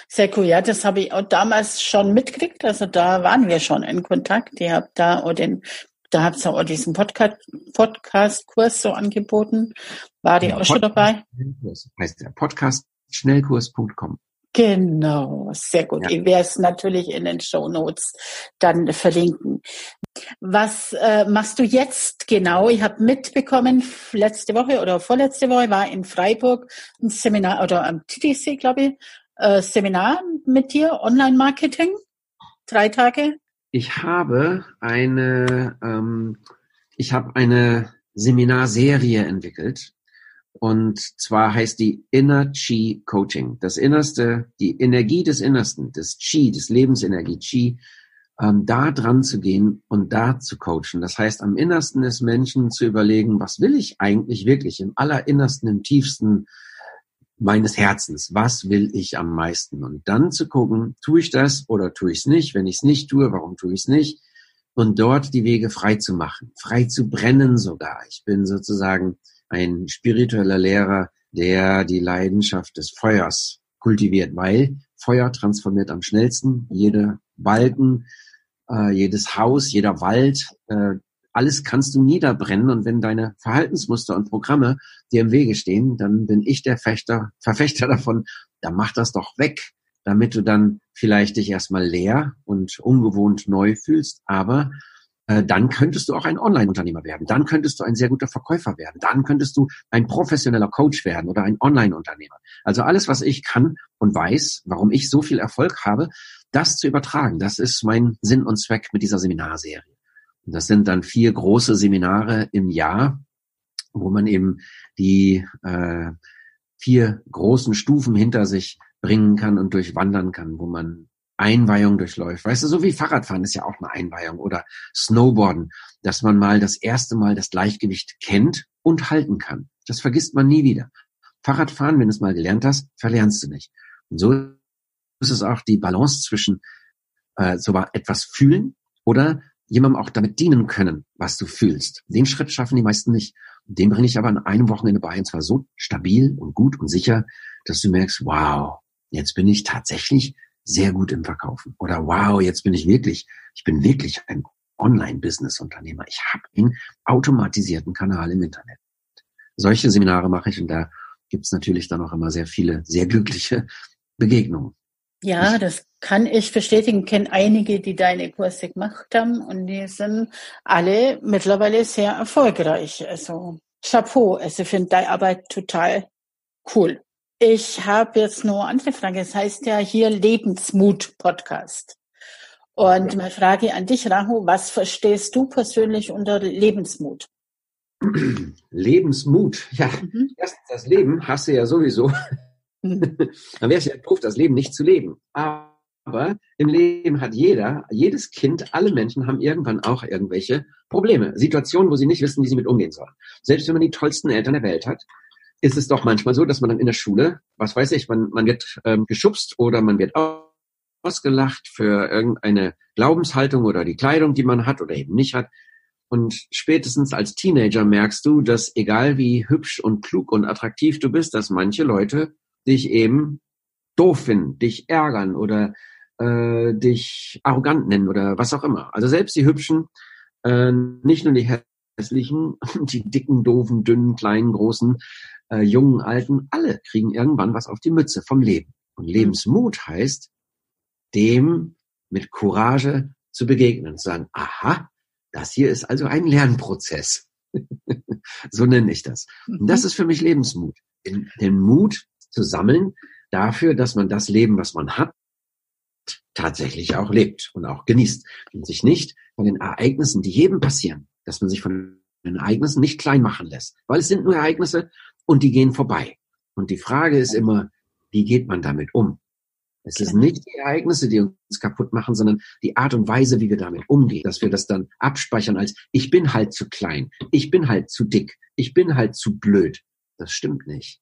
Sehr cool, ja, das habe ich auch damals schon mitgekriegt. Also da waren wir schon in Kontakt. Ihr habt da auch den, da habt ihr auch diesen Podcast, Podcast-Kurs so angeboten. War die ja, auch schon dabei? Heißt der Podcast schnellkurs.com. Genau, sehr gut. Ja. Ich werde es natürlich in den Show Notes dann verlinken. Was äh, machst du jetzt genau? Ich habe mitbekommen, letzte Woche oder vorletzte Woche war in Freiburg ein Seminar oder am TTC, glaube ich, äh, Seminar mit dir, Online-Marketing, drei Tage. Ich habe eine, ähm, ich habe eine Seminarserie entwickelt. Und zwar heißt die Inner Chi Coaching. Das Innerste, die Energie des Innersten, des Chi, des Lebensenergie Chi, ähm, da dran zu gehen und da zu coachen. Das heißt, am Innersten des Menschen zu überlegen, was will ich eigentlich wirklich im allerinnersten, im tiefsten meines Herzens. Was will ich am meisten? Und dann zu gucken, tue ich das oder tue ich es nicht? Wenn ich es nicht tue, warum tue ich es nicht? Und dort die Wege frei zu machen, frei zu brennen sogar. Ich bin sozusagen ein spiritueller Lehrer, der die Leidenschaft des Feuers kultiviert, weil Feuer transformiert am schnellsten. Jede Balken, äh, jedes Haus, jeder Wald, äh, alles kannst du niederbrennen und wenn deine Verhaltensmuster und Programme dir im Wege stehen, dann bin ich der Fechter, Verfechter davon, dann mach das doch weg, damit du dann vielleicht dich erstmal leer und ungewohnt neu fühlst, aber äh, dann könntest du auch ein Online-Unternehmer werden, dann könntest du ein sehr guter Verkäufer werden, dann könntest du ein professioneller Coach werden oder ein Online-Unternehmer. Also alles, was ich kann und weiß, warum ich so viel Erfolg habe, das zu übertragen, das ist mein Sinn und Zweck mit dieser Seminarserie. Das sind dann vier große Seminare im Jahr, wo man eben die äh, vier großen Stufen hinter sich bringen kann und durchwandern kann, wo man Einweihung durchläuft. Weißt du, so wie Fahrradfahren ist ja auch eine Einweihung oder Snowboarden, dass man mal das erste Mal das Gleichgewicht kennt und halten kann. Das vergisst man nie wieder. Fahrradfahren, wenn du es mal gelernt hast, verlernst du nicht. Und so ist es auch die Balance zwischen äh, so etwas fühlen oder jemandem auch damit dienen können, was du fühlst. Den Schritt schaffen die meisten nicht. Den bringe ich aber an einem Wochenende bei und zwar so stabil und gut und sicher, dass du merkst, wow, jetzt bin ich tatsächlich sehr gut im Verkaufen. Oder wow, jetzt bin ich wirklich, ich bin wirklich ein Online-Business-Unternehmer. Ich habe einen automatisierten Kanal im Internet. Solche Seminare mache ich und da gibt's natürlich dann auch immer sehr viele, sehr glückliche Begegnungen. Ja, das kann ich bestätigen. Kenne einige, die deine Kurse gemacht haben und die sind alle mittlerweile sehr erfolgreich. Also Chapeau. Also ich finde deine Arbeit total cool. Ich habe jetzt noch eine andere Frage. Das heißt ja hier Lebensmut Podcast. Und meine Frage an dich, Rahu, was verstehst du persönlich unter Lebensmut? Lebensmut, ja. Mhm. Das Leben hast du ja sowieso. Dann wäre es ja doof, das Leben nicht zu leben. Aber im Leben hat jeder, jedes Kind, alle Menschen haben irgendwann auch irgendwelche Probleme, Situationen, wo sie nicht wissen, wie sie mit umgehen sollen. Selbst wenn man die tollsten Eltern der Welt hat, ist es doch manchmal so, dass man dann in der Schule, was weiß ich, man, man wird ähm, geschubst oder man wird ausgelacht für irgendeine Glaubenshaltung oder die Kleidung, die man hat oder eben nicht hat. Und spätestens als Teenager merkst du, dass egal wie hübsch und klug und attraktiv du bist, dass manche Leute dich eben doof finden, dich ärgern oder äh, dich arrogant nennen oder was auch immer. Also selbst die Hübschen, äh, nicht nur die hässlichen, die dicken, doofen, dünnen, kleinen, großen, äh, jungen, alten, alle kriegen irgendwann was auf die Mütze vom Leben. Und Lebensmut heißt, dem mit Courage zu begegnen, zu sagen, aha, das hier ist also ein Lernprozess. so nenne ich das. Und das mhm. ist für mich Lebensmut. Den, den Mut zu sammeln dafür, dass man das Leben, was man hat, tatsächlich auch lebt und auch genießt und sich nicht von den Ereignissen, die jedem passieren, dass man sich von den Ereignissen nicht klein machen lässt, weil es sind nur Ereignisse und die gehen vorbei. Und die Frage ist immer, wie geht man damit um? Es ist nicht die Ereignisse, die uns kaputt machen, sondern die Art und Weise, wie wir damit umgehen, dass wir das dann abspeichern als ich bin halt zu klein, ich bin halt zu dick, ich bin halt zu blöd. Das stimmt nicht.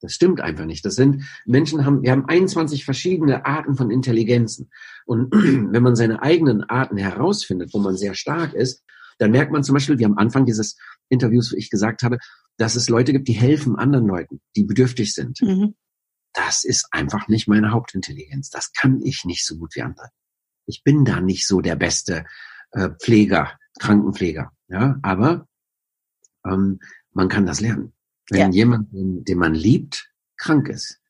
Das stimmt einfach nicht. Das sind Menschen haben, wir haben 21 verschiedene Arten von Intelligenzen. Und wenn man seine eigenen Arten herausfindet, wo man sehr stark ist, dann merkt man zum Beispiel, wie am Anfang dieses Interviews, wo ich gesagt habe, dass es Leute gibt, die helfen anderen Leuten, die bedürftig sind. Mhm. Das ist einfach nicht meine Hauptintelligenz. Das kann ich nicht so gut wie andere. Ich bin da nicht so der beste äh, Pfleger, Krankenpfleger. Ja, aber ähm, man kann das lernen. Wenn ja. jemand, den man liebt, krank ist,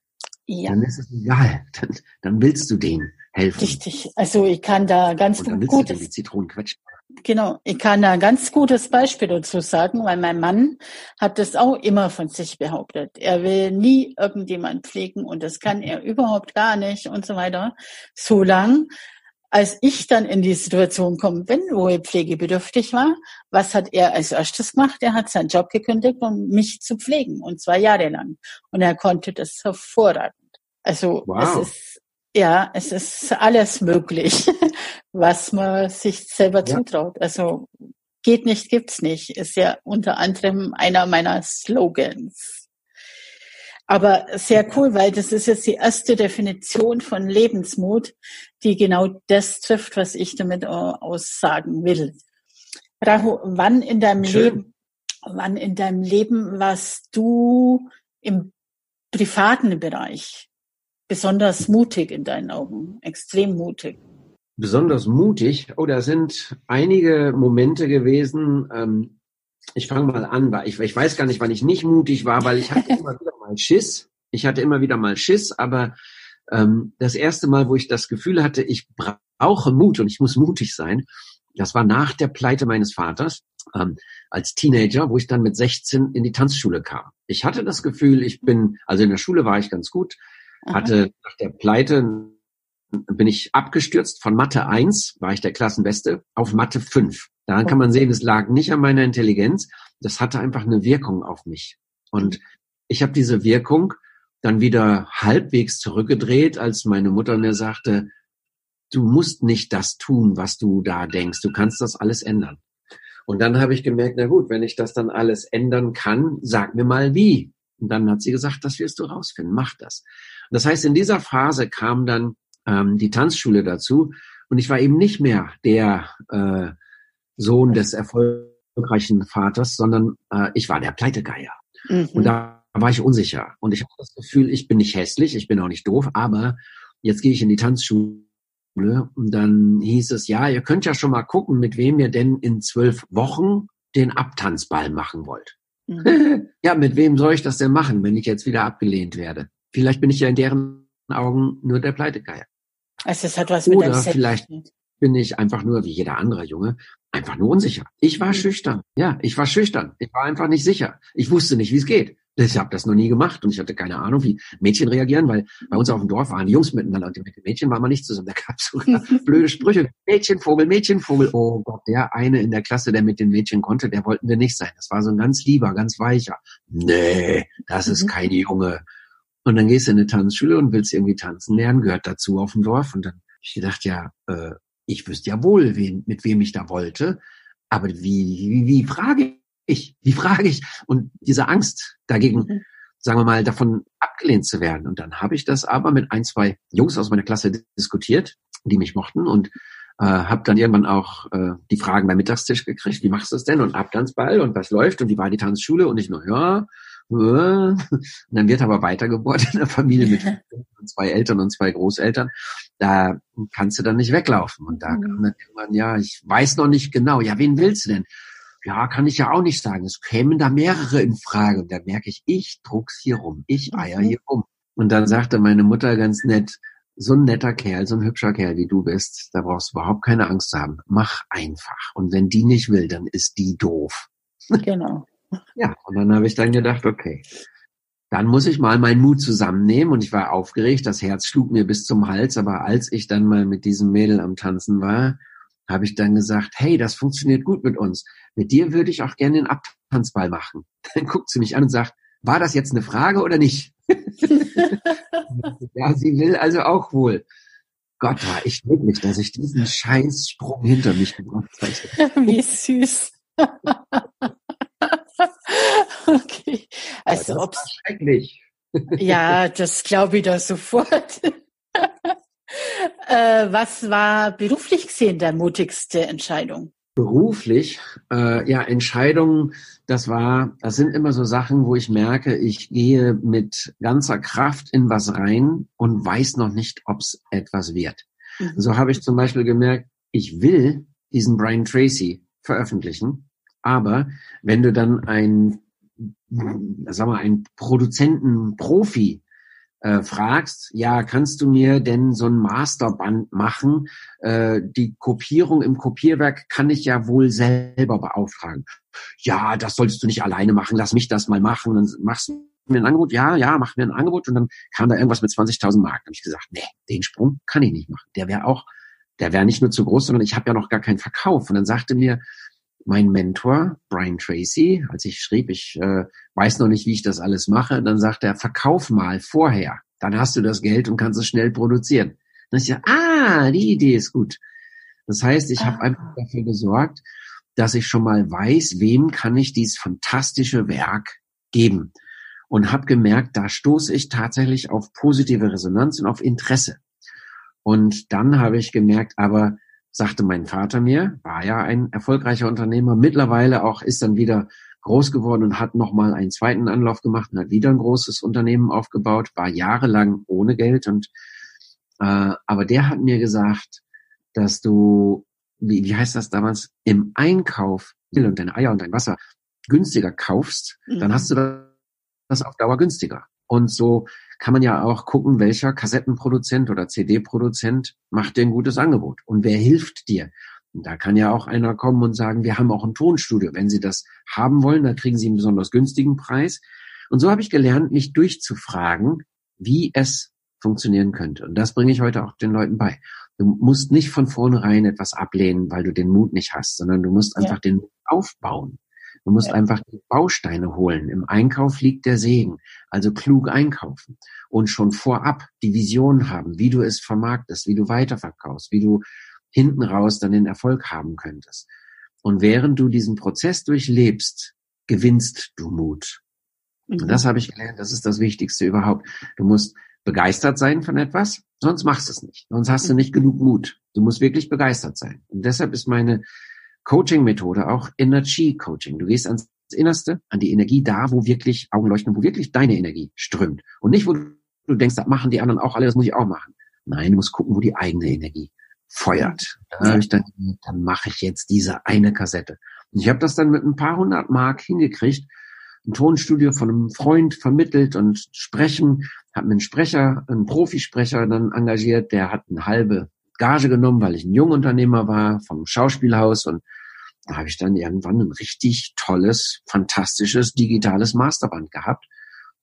ja. dann ist es egal. Dann, dann willst du dem helfen. Richtig. Also ich kann da ganz Und dann gut. Du die Zitronen quetschen. Genau, ich kann da ein ganz gutes Beispiel dazu sagen, weil mein Mann hat das auch immer von sich behauptet. Er will nie irgendjemand pflegen und das kann er überhaupt gar nicht und so weiter. Solange als ich dann in die Situation komme, wenn Roy pflegebedürftig war, was hat er als erstes gemacht? Er hat seinen Job gekündigt, um mich zu pflegen, und zwar jahrelang. Und er konnte das hervorragend. Also wow. es ist ja, es ist alles möglich, was man sich selber ja. zutraut. Also geht nicht, gibt's nicht, ist ja unter anderem einer meiner Slogans. Aber sehr cool, weil das ist jetzt die erste Definition von Lebensmut, die genau das trifft, was ich damit aussagen will. Rahu, wann in deinem Schön. Leben, wann in deinem Leben warst du im privaten Bereich besonders mutig in deinen Augen? Extrem mutig? Besonders mutig? Oh, da sind einige Momente gewesen. Ähm, ich fange mal an, weil ich, ich weiß gar nicht, wann ich nicht mutig war, weil ich hatte immer wieder mal Schiss. Ich hatte immer wieder mal Schiss, aber ähm, das erste Mal, wo ich das Gefühl hatte, ich brauche Mut und ich muss mutig sein, das war nach der Pleite meines Vaters ähm, als Teenager, wo ich dann mit 16 in die Tanzschule kam. Ich hatte das Gefühl, ich bin, also in der Schule war ich ganz gut, hatte nach der Pleite bin ich abgestürzt von Mathe 1, war ich der Klassenbeste, auf Mathe 5. Daran kann man sehen, es lag nicht an meiner Intelligenz, das hatte einfach eine Wirkung auf mich. Und ich habe diese Wirkung dann wieder halbwegs zurückgedreht, als meine Mutter mir sagte, du musst nicht das tun, was du da denkst, du kannst das alles ändern. Und dann habe ich gemerkt, na gut, wenn ich das dann alles ändern kann, sag mir mal wie. Und dann hat sie gesagt, das wirst du rausfinden, mach das. Das heißt, in dieser Phase kam dann ähm, die Tanzschule dazu und ich war eben nicht mehr der äh, Sohn des erfolgreichen Vaters, sondern äh, ich war der Pleitegeier. Mhm. Und da war ich unsicher und ich habe das Gefühl, ich bin nicht hässlich, ich bin auch nicht doof, aber jetzt gehe ich in die Tanzschule und dann hieß es, ja, ihr könnt ja schon mal gucken, mit wem ihr denn in zwölf Wochen den Abtanzball machen wollt. Mhm. ja, mit wem soll ich das denn machen, wenn ich jetzt wieder abgelehnt werde? Vielleicht bin ich ja in deren Augen nur der Pleitegeier. Also es hat was mit Oder vielleicht bin ich einfach nur wie jeder andere Junge einfach nur unsicher. Ich war mhm. schüchtern. Ja, ich war schüchtern. Ich war einfach nicht sicher. Ich wusste nicht, wie es geht. Ich habe das noch nie gemacht und ich hatte keine Ahnung, wie Mädchen reagieren, weil bei uns auf dem Dorf waren die Jungs miteinander und mit den Mädchen waren wir nicht zusammen. Da gab es sogar blöde Sprüche. Mädchenvogel, Mädchenvogel. Oh Gott, der eine in der Klasse, der mit den Mädchen konnte, der wollten wir nicht sein. Das war so ein ganz lieber, ganz weicher. Nee, das ist mhm. kein Junge. Und dann gehst du in eine Tanzschule und willst irgendwie tanzen lernen, gehört dazu auf dem Dorf. Und dann hab ich gedacht, ja, äh, ich wüsste ja wohl, wen, mit wem ich da wollte. Aber wie, wie, wie frage ich? Wie frage ich? Und diese Angst dagegen, mhm. sagen wir mal, davon abgelehnt zu werden. Und dann habe ich das aber mit ein, zwei Jungs aus meiner Klasse diskutiert, die mich mochten und äh, habe dann irgendwann auch äh, die Fragen beim Mittagstisch gekriegt, wie machst du es denn und Abtanzball und was läuft und wie war die Tanzschule und ich nur, ja, äh. und dann wird aber weitergebohrt in der Familie mit zwei Eltern und zwei Großeltern. Da kannst du dann nicht weglaufen. Und da kann dann irgendwann, ja, ich weiß noch nicht genau, ja, wen willst du denn? Ja, kann ich ja auch nicht sagen. Es kämen da mehrere in Frage. Und da merke ich, ich druck's hier rum. Ich eier hier rum. Und dann sagte meine Mutter ganz nett, so ein netter Kerl, so ein hübscher Kerl wie du bist, da brauchst du überhaupt keine Angst zu haben. Mach einfach. Und wenn die nicht will, dann ist die doof. Genau. Ja, und dann habe ich dann gedacht, okay, dann muss ich mal meinen Mut zusammennehmen und ich war aufgeregt, das Herz schlug mir bis zum Hals, aber als ich dann mal mit diesem Mädel am Tanzen war, habe ich dann gesagt, hey, das funktioniert gut mit uns. Mit dir würde ich auch gerne den Abtanzball machen. Dann guckt sie mich an und sagt, war das jetzt eine Frage oder nicht? ja, sie will also auch wohl. Gott, war ich glücklich, dass ich diesen Scheißsprung hinter mich gebracht habe. Wie süß. okay. Also ob's, schrecklich. ja, das glaube ich da sofort. Äh, was war beruflich gesehen der mutigste Entscheidung? Beruflich, äh, ja, Entscheidungen, das war, das sind immer so Sachen, wo ich merke, ich gehe mit ganzer Kraft in was rein und weiß noch nicht, ob es etwas wird. Mhm. So habe ich zum Beispiel gemerkt, ich will diesen Brian Tracy veröffentlichen, aber wenn du dann ein, sag mal, ein Produzenten-Profi äh, fragst, ja, kannst du mir denn so ein Masterband machen? Äh, die Kopierung im Kopierwerk kann ich ja wohl selber beauftragen. Ja, das solltest du nicht alleine machen, lass mich das mal machen. Dann machst du mir ein Angebot, ja, ja, mach mir ein Angebot und dann kam da irgendwas mit 20.000 Mark. Dann habe ich gesagt, nee, den Sprung kann ich nicht machen. Der wäre auch, der wäre nicht nur zu groß, sondern ich habe ja noch gar keinen Verkauf. Und dann sagte mir mein Mentor, Brian Tracy, als ich schrieb, ich äh, weiß noch nicht, wie ich das alles mache, dann sagt er, verkauf mal vorher. Dann hast du das Geld und kannst es schnell produzieren. Dann ist ja, ah, die Idee ist gut. Das heißt, ich ah. habe einfach dafür gesorgt, dass ich schon mal weiß, wem kann ich dieses fantastische Werk geben. Und habe gemerkt, da stoße ich tatsächlich auf positive Resonanz und auf Interesse. Und dann habe ich gemerkt, aber sagte mein Vater mir, war ja ein erfolgreicher Unternehmer, mittlerweile auch ist dann wieder groß geworden und hat nochmal einen zweiten Anlauf gemacht und hat wieder ein großes Unternehmen aufgebaut, war jahrelang ohne Geld und äh, aber der hat mir gesagt, dass du, wie, wie heißt das damals, im Einkauf und deine Eier und dein Wasser günstiger kaufst, mhm. dann hast du das auf Dauer günstiger. Und so kann man ja auch gucken, welcher Kassettenproduzent oder CD-Produzent macht dir ein gutes Angebot und wer hilft dir. Und da kann ja auch einer kommen und sagen, wir haben auch ein Tonstudio. Wenn Sie das haben wollen, dann kriegen Sie einen besonders günstigen Preis. Und so habe ich gelernt, mich durchzufragen, wie es funktionieren könnte. Und das bringe ich heute auch den Leuten bei. Du musst nicht von vornherein etwas ablehnen, weil du den Mut nicht hast, sondern du musst einfach ja. den Mut aufbauen. Du musst ja. einfach die Bausteine holen. Im Einkauf liegt der Segen. Also klug einkaufen und schon vorab die Vision haben, wie du es vermarktest, wie du weiterverkaufst, wie du hinten raus dann den Erfolg haben könntest. Und während du diesen Prozess durchlebst, gewinnst du Mut. Mhm. Und das habe ich gelernt, das ist das Wichtigste überhaupt. Du musst begeistert sein von etwas, sonst machst du es nicht. Sonst hast du nicht genug Mut. Du musst wirklich begeistert sein. Und deshalb ist meine Coaching-Methode, auch Energy-Coaching. Du gehst ans Innerste, an die Energie da, wo wirklich Augen leuchten, wo wirklich deine Energie strömt. Und nicht, wo du denkst, das machen die anderen auch alle, das muss ich auch machen. Nein, du musst gucken, wo die eigene Energie feuert. Da habe ich dann, dann mache ich jetzt diese eine Kassette. Und ich habe das dann mit ein paar hundert Mark hingekriegt, ein Tonstudio von einem Freund vermittelt und sprechen, habe mir einen Sprecher, einen Profisprecher dann engagiert, der hat eine halbe Gage genommen, weil ich ein Jungunternehmer war vom Schauspielhaus und da habe ich dann irgendwann ein richtig tolles, fantastisches digitales Masterband gehabt.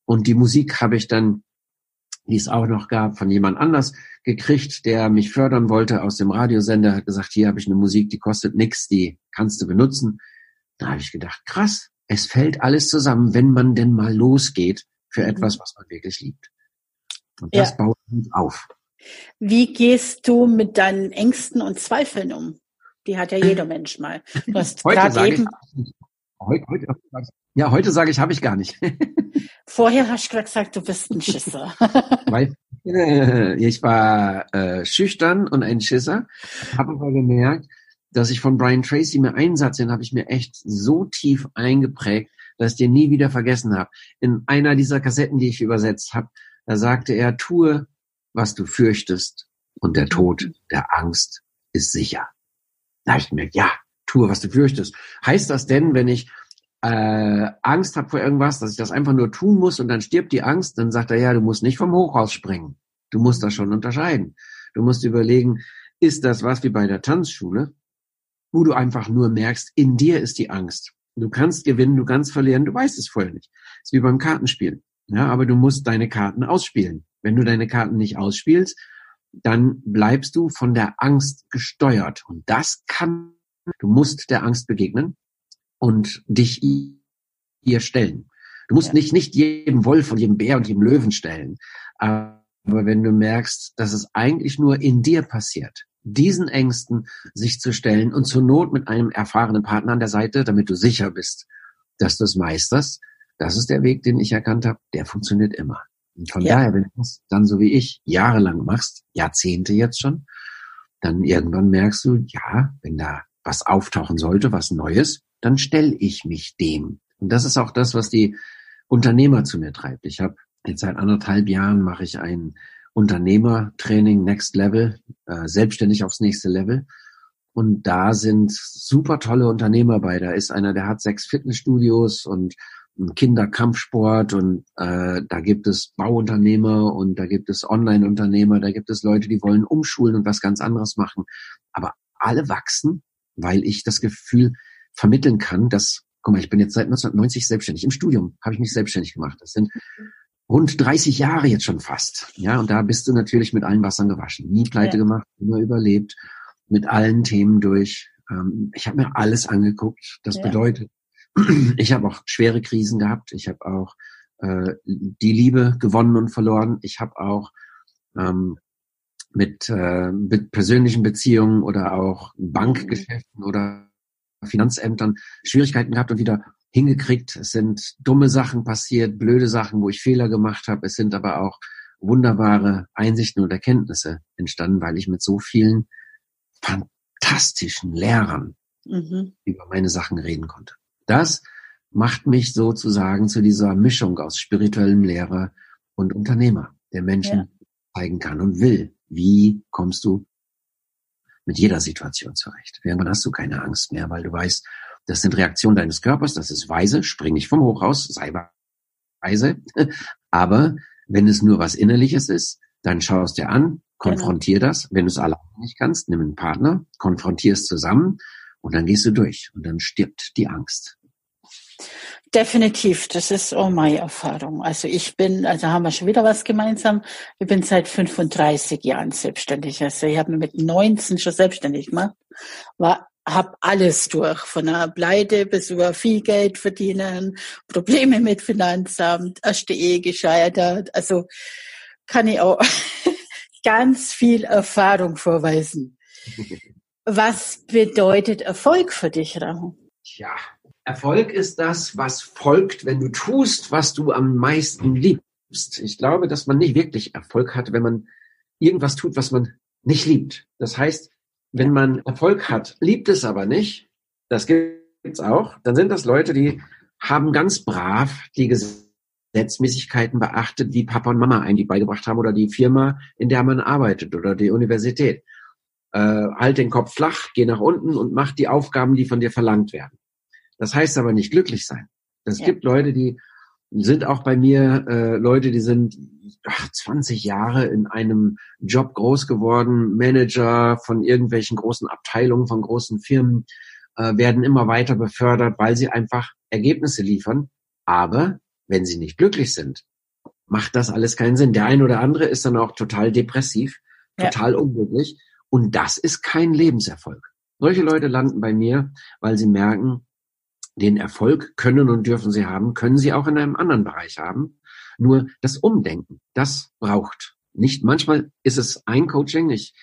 Und die Musik habe ich dann, die es auch noch gab, von jemand anders gekriegt, der mich fördern wollte aus dem Radiosender, hat gesagt, hier habe ich eine Musik, die kostet nichts, die kannst du benutzen. Da habe ich gedacht, krass, es fällt alles zusammen, wenn man denn mal losgeht für etwas, was man wirklich liebt. Und das ja. baut uns auf. Wie gehst du mit deinen Ängsten und Zweifeln um? Die hat ja jeder Mensch mal. Du hast Heute sage eben, ich, Heute, heute, ja, heute sage ich, habe ich gar nicht. Vorher hast du gesagt, du bist ein Schisser. Weil äh, ich war äh, schüchtern und ein Schisser, habe aber gemerkt, dass ich von Brian Tracy mir einen Satz, den habe ich mir echt so tief eingeprägt, dass ich den nie wieder vergessen habe. In einer dieser Kassetten, die ich übersetzt habe, da sagte er, tue, was du fürchtest und der Tod der Angst ist sicher. Da habe ich gemerkt, ja, tue, was du fürchtest. Heißt das denn, wenn ich äh, Angst habe vor irgendwas, dass ich das einfach nur tun muss und dann stirbt die Angst, dann sagt er, ja, du musst nicht vom Hochhaus springen. Du musst das schon unterscheiden. Du musst überlegen, ist das was wie bei der Tanzschule, wo du einfach nur merkst, in dir ist die Angst. Du kannst gewinnen, du kannst verlieren, du weißt es vorher nicht. Ist wie beim Kartenspielen. Ja, aber du musst deine Karten ausspielen. Wenn du deine Karten nicht ausspielst, dann bleibst du von der Angst gesteuert. Und das kann, du musst der Angst begegnen und dich ihr stellen. Du musst ja. nicht, nicht jedem Wolf und jedem Bär und jedem Löwen stellen. Aber wenn du merkst, dass es eigentlich nur in dir passiert, diesen Ängsten sich zu stellen und zur Not mit einem erfahrenen Partner an der Seite, damit du sicher bist, dass du es meisterst, das ist der Weg, den ich erkannt habe, der funktioniert immer. Und von ja. daher, wenn du das dann so wie ich jahrelang machst, Jahrzehnte jetzt schon, dann irgendwann merkst du, ja, wenn da was auftauchen sollte, was Neues, dann stelle ich mich dem. Und das ist auch das, was die Unternehmer zu mir treibt. Ich habe jetzt seit anderthalb Jahren mache ich ein Unternehmertraining Next Level, äh, selbstständig aufs nächste Level. Und da sind super tolle Unternehmer bei. Da ist einer, der hat sechs Fitnessstudios und Kinderkampfsport und äh, da gibt es Bauunternehmer und da gibt es Online-Unternehmer, da gibt es Leute, die wollen umschulen und was ganz anderes machen. Aber alle wachsen, weil ich das Gefühl vermitteln kann, dass, guck mal, ich bin jetzt seit 1990 selbstständig. Im Studium habe ich mich selbstständig gemacht. Das sind rund 30 Jahre jetzt schon fast. Ja, und da bist du natürlich mit allen Wassern gewaschen. Nie pleite ja. gemacht, immer überlebt, mit allen Themen durch. Ähm, ich habe mir alles angeguckt. Das ja. bedeutet, ich habe auch schwere Krisen gehabt. Ich habe auch äh, die Liebe gewonnen und verloren. Ich habe auch ähm, mit, äh, mit persönlichen Beziehungen oder auch Bankgeschäften oder Finanzämtern Schwierigkeiten gehabt und wieder hingekriegt. Es sind dumme Sachen passiert, blöde Sachen, wo ich Fehler gemacht habe. Es sind aber auch wunderbare Einsichten und Erkenntnisse entstanden, weil ich mit so vielen fantastischen Lehrern mhm. über meine Sachen reden konnte. Das macht mich sozusagen zu dieser Mischung aus spirituellem Lehrer und Unternehmer, der Menschen ja. zeigen kann und will. Wie kommst du mit jeder Situation zurecht? Irgendwann hast du keine Angst mehr, weil du weißt, das sind Reaktionen deines Körpers, das ist weise, spring nicht vom Hochhaus, sei weise. Aber wenn es nur was Innerliches ist, dann schau es dir an, konfrontier genau. das. Wenn du es alleine nicht kannst, nimm einen Partner, konfrontier es zusammen und dann gehst du durch und dann stirbt die Angst. Definitiv, das ist auch meine Erfahrung. Also ich bin, also haben wir schon wieder was gemeinsam. Ich bin seit 35 Jahren selbstständig. Also ich habe mich mit 19 schon selbstständig gemacht. War hab alles durch, von einer Pleite bis über viel Geld verdienen, Probleme mit Finanzamt, erste Ehe gescheitert. Also kann ich auch ganz viel Erfahrung vorweisen. Was bedeutet Erfolg für dich, Rahu? Tja, Erfolg ist das, was folgt, wenn du tust, was du am meisten liebst. Ich glaube, dass man nicht wirklich Erfolg hat, wenn man irgendwas tut, was man nicht liebt. Das heißt, wenn man Erfolg hat, liebt es aber nicht, das gibt's auch, dann sind das Leute, die haben ganz brav die Gesetzmäßigkeiten beachtet, wie Papa und Mama eigentlich beigebracht haben oder die Firma, in der man arbeitet oder die Universität. Äh, halt den Kopf flach, geh nach unten und mach die Aufgaben, die von dir verlangt werden. Das heißt aber nicht glücklich sein. Es ja. gibt Leute, die sind auch bei mir äh, Leute, die sind ach, 20 Jahre in einem Job groß geworden, Manager von irgendwelchen großen Abteilungen, von großen Firmen, äh, werden immer weiter befördert, weil sie einfach Ergebnisse liefern. Aber wenn sie nicht glücklich sind, macht das alles keinen Sinn. Der eine oder andere ist dann auch total depressiv, total ja. unglücklich. Und das ist kein Lebenserfolg. Solche Leute landen bei mir, weil sie merken, den Erfolg können und dürfen sie haben, können sie auch in einem anderen Bereich haben. Nur das Umdenken, das braucht nicht. Manchmal ist es ein Coaching. Ich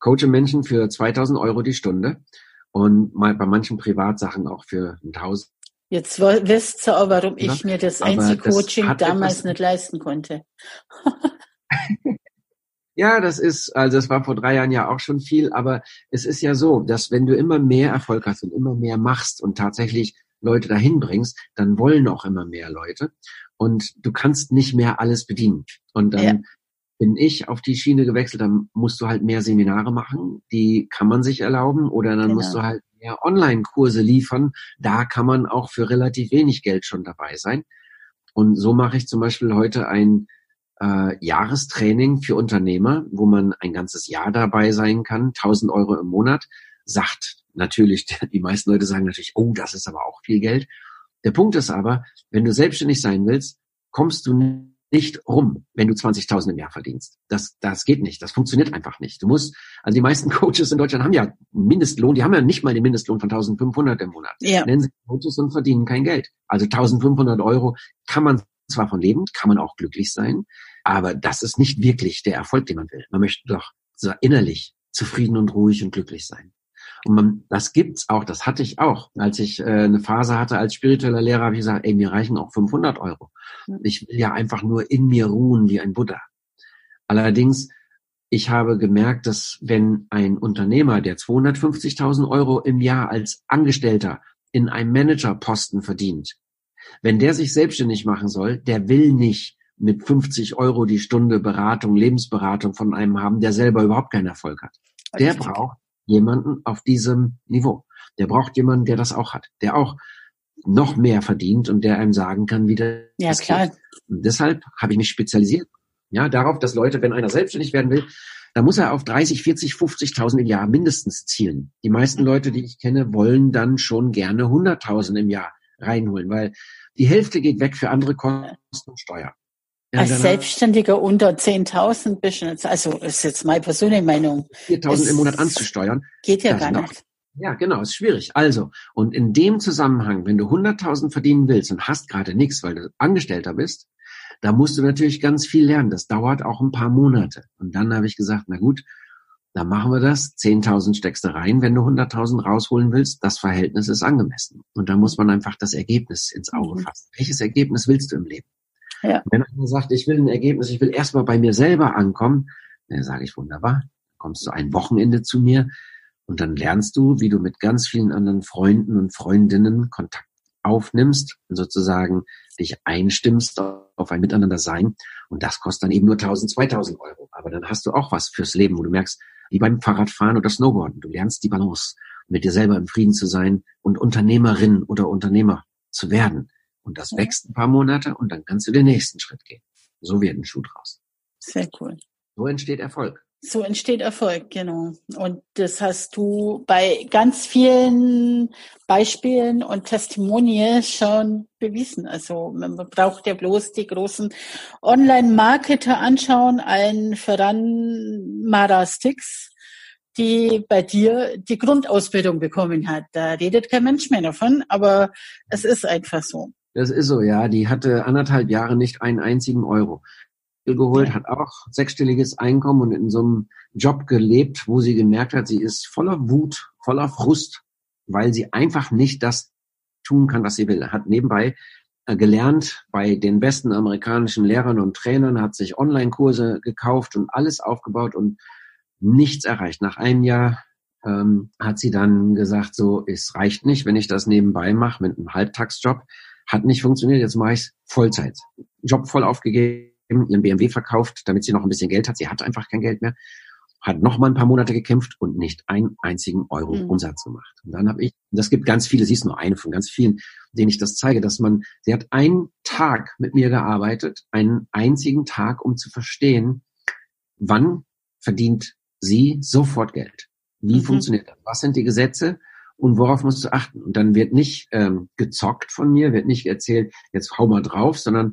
coache Menschen für 2000 Euro die Stunde und mal bei manchen Privatsachen auch für 1000 Jetzt wisst ihr auch, warum ich mir das Einzelcoaching damals nicht leisten konnte. ja, das ist, also das war vor drei Jahren ja auch schon viel, aber es ist ja so, dass wenn du immer mehr Erfolg hast und immer mehr machst und tatsächlich Leute dahin bringst, dann wollen auch immer mehr Leute und du kannst nicht mehr alles bedienen. Und dann ja. bin ich auf die Schiene gewechselt, dann musst du halt mehr Seminare machen, die kann man sich erlauben oder dann genau. musst du halt mehr Online-Kurse liefern. Da kann man auch für relativ wenig Geld schon dabei sein. Und so mache ich zum Beispiel heute ein äh, Jahrestraining für Unternehmer, wo man ein ganzes Jahr dabei sein kann, 1000 Euro im Monat. Sagt natürlich, die meisten Leute sagen natürlich, oh, das ist aber auch viel Geld. Der Punkt ist aber, wenn du selbstständig sein willst, kommst du nicht rum, wenn du 20.000 im Jahr verdienst. Das, das geht nicht. Das funktioniert einfach nicht. Du musst, also die meisten Coaches in Deutschland haben ja Mindestlohn. Die haben ja nicht mal den Mindestlohn von 1.500 im Monat. Ja. Nennen sie Coaches und verdienen kein Geld. Also 1.500 Euro kann man zwar von leben, kann man auch glücklich sein, aber das ist nicht wirklich der Erfolg, den man will. Man möchte doch so innerlich zufrieden und ruhig und glücklich sein. Und man, das gibt's auch, das hatte ich auch. Als ich äh, eine Phase hatte als spiritueller Lehrer, habe ich gesagt, ey, mir reichen auch 500 Euro. Ich will ja einfach nur in mir ruhen wie ein Buddha. Allerdings, ich habe gemerkt, dass wenn ein Unternehmer, der 250.000 Euro im Jahr als Angestellter in einem Managerposten verdient, wenn der sich selbstständig machen soll, der will nicht mit 50 Euro die Stunde Beratung, Lebensberatung von einem haben, der selber überhaupt keinen Erfolg hat. Der braucht jemanden auf diesem Niveau. Der braucht jemanden, der das auch hat, der auch noch mehr verdient und der einem sagen kann, wie der ja, klar. Geht. Und deshalb habe ich mich spezialisiert. Ja, darauf, dass Leute, wenn einer selbstständig werden will, da muss er auf 30, 40, 50.000 im Jahr mindestens zielen. Die meisten Leute, die ich kenne, wollen dann schon gerne 100.000 im Jahr reinholen, weil die Hälfte geht weg für andere Kosten und Steuer. Ja, Als Selbstständiger unter 10.000 bist du jetzt, also ist jetzt meine persönliche Meinung. 4.000 im Monat anzusteuern. Geht ja gar nicht. Ja, genau, ist schwierig. Also, und in dem Zusammenhang, wenn du 100.000 verdienen willst und hast gerade nichts, weil du Angestellter bist, da musst du natürlich ganz viel lernen. Das dauert auch ein paar Monate. Und dann habe ich gesagt, na gut, dann machen wir das. 10.000 steckst du rein, wenn du 100.000 rausholen willst. Das Verhältnis ist angemessen. Und da muss man einfach das Ergebnis ins Auge mhm. fassen. Welches Ergebnis willst du im Leben? Ja. Wenn einer sagt, ich will ein Ergebnis, ich will erstmal bei mir selber ankommen, dann sage ich wunderbar, kommst du ein Wochenende zu mir und dann lernst du, wie du mit ganz vielen anderen Freunden und Freundinnen Kontakt aufnimmst und sozusagen dich einstimmst auf ein Miteinander sein. Und das kostet dann eben nur 1000, 2000 Euro. Aber dann hast du auch was fürs Leben, wo du merkst, wie beim Fahrradfahren oder Snowboarden. Du lernst die Balance, mit dir selber im Frieden zu sein und Unternehmerin oder Unternehmer zu werden. Und das wächst ein paar Monate und dann kannst du den nächsten Schritt gehen. So wird ein Schuh draus. Sehr cool. So entsteht Erfolg. So entsteht Erfolg, genau. Und das hast du bei ganz vielen Beispielen und Testimonials schon bewiesen. Also man braucht ja bloß die großen Online-Marketer anschauen, allen voran Mara Stix, die bei dir die Grundausbildung bekommen hat. Da redet kein Mensch mehr davon, aber es ist einfach so. Das ist so, ja. Die hatte anderthalb Jahre nicht einen einzigen Euro geholt, hat auch sechsstelliges Einkommen und in so einem Job gelebt, wo sie gemerkt hat, sie ist voller Wut, voller Frust, weil sie einfach nicht das tun kann, was sie will. Hat nebenbei äh, gelernt bei den besten amerikanischen Lehrern und Trainern, hat sich Online-Kurse gekauft und alles aufgebaut und nichts erreicht. Nach einem Jahr ähm, hat sie dann gesagt, so, es reicht nicht, wenn ich das nebenbei mache mit einem Halbtagsjob hat nicht funktioniert, jetzt mache ich Vollzeit. Job voll aufgegeben, ihren BMW verkauft, damit sie noch ein bisschen Geld hat. Sie hatte einfach kein Geld mehr. Hat noch mal ein paar Monate gekämpft und nicht einen einzigen Euro mhm. Umsatz gemacht. Und dann habe ich, das gibt ganz viele, sie ist nur eine von ganz vielen, denen ich das zeige, dass man, sie hat einen Tag mit mir gearbeitet, einen einzigen Tag, um zu verstehen, wann verdient sie sofort Geld. Wie mhm. funktioniert das? Was sind die Gesetze? Und worauf musst du achten. Und dann wird nicht ähm, gezockt von mir, wird nicht erzählt, jetzt hau mal drauf, sondern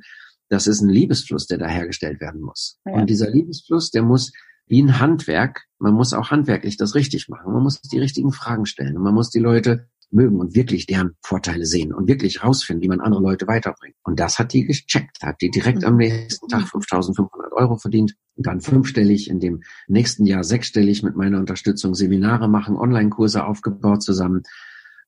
das ist ein Liebesfluss, der da hergestellt werden muss. Ja. Und dieser Liebesfluss, der muss wie ein Handwerk, man muss auch handwerklich das richtig machen. Man muss die richtigen Fragen stellen und man muss die Leute mögen und wirklich deren Vorteile sehen und wirklich rausfinden, wie man andere Leute weiterbringt. Und das hat die gecheckt, hat die direkt am nächsten Tag 5.500 Euro verdient dann fünfstellig, in dem nächsten Jahr sechsstellig mit meiner Unterstützung Seminare machen, Online-Kurse aufgebaut zusammen.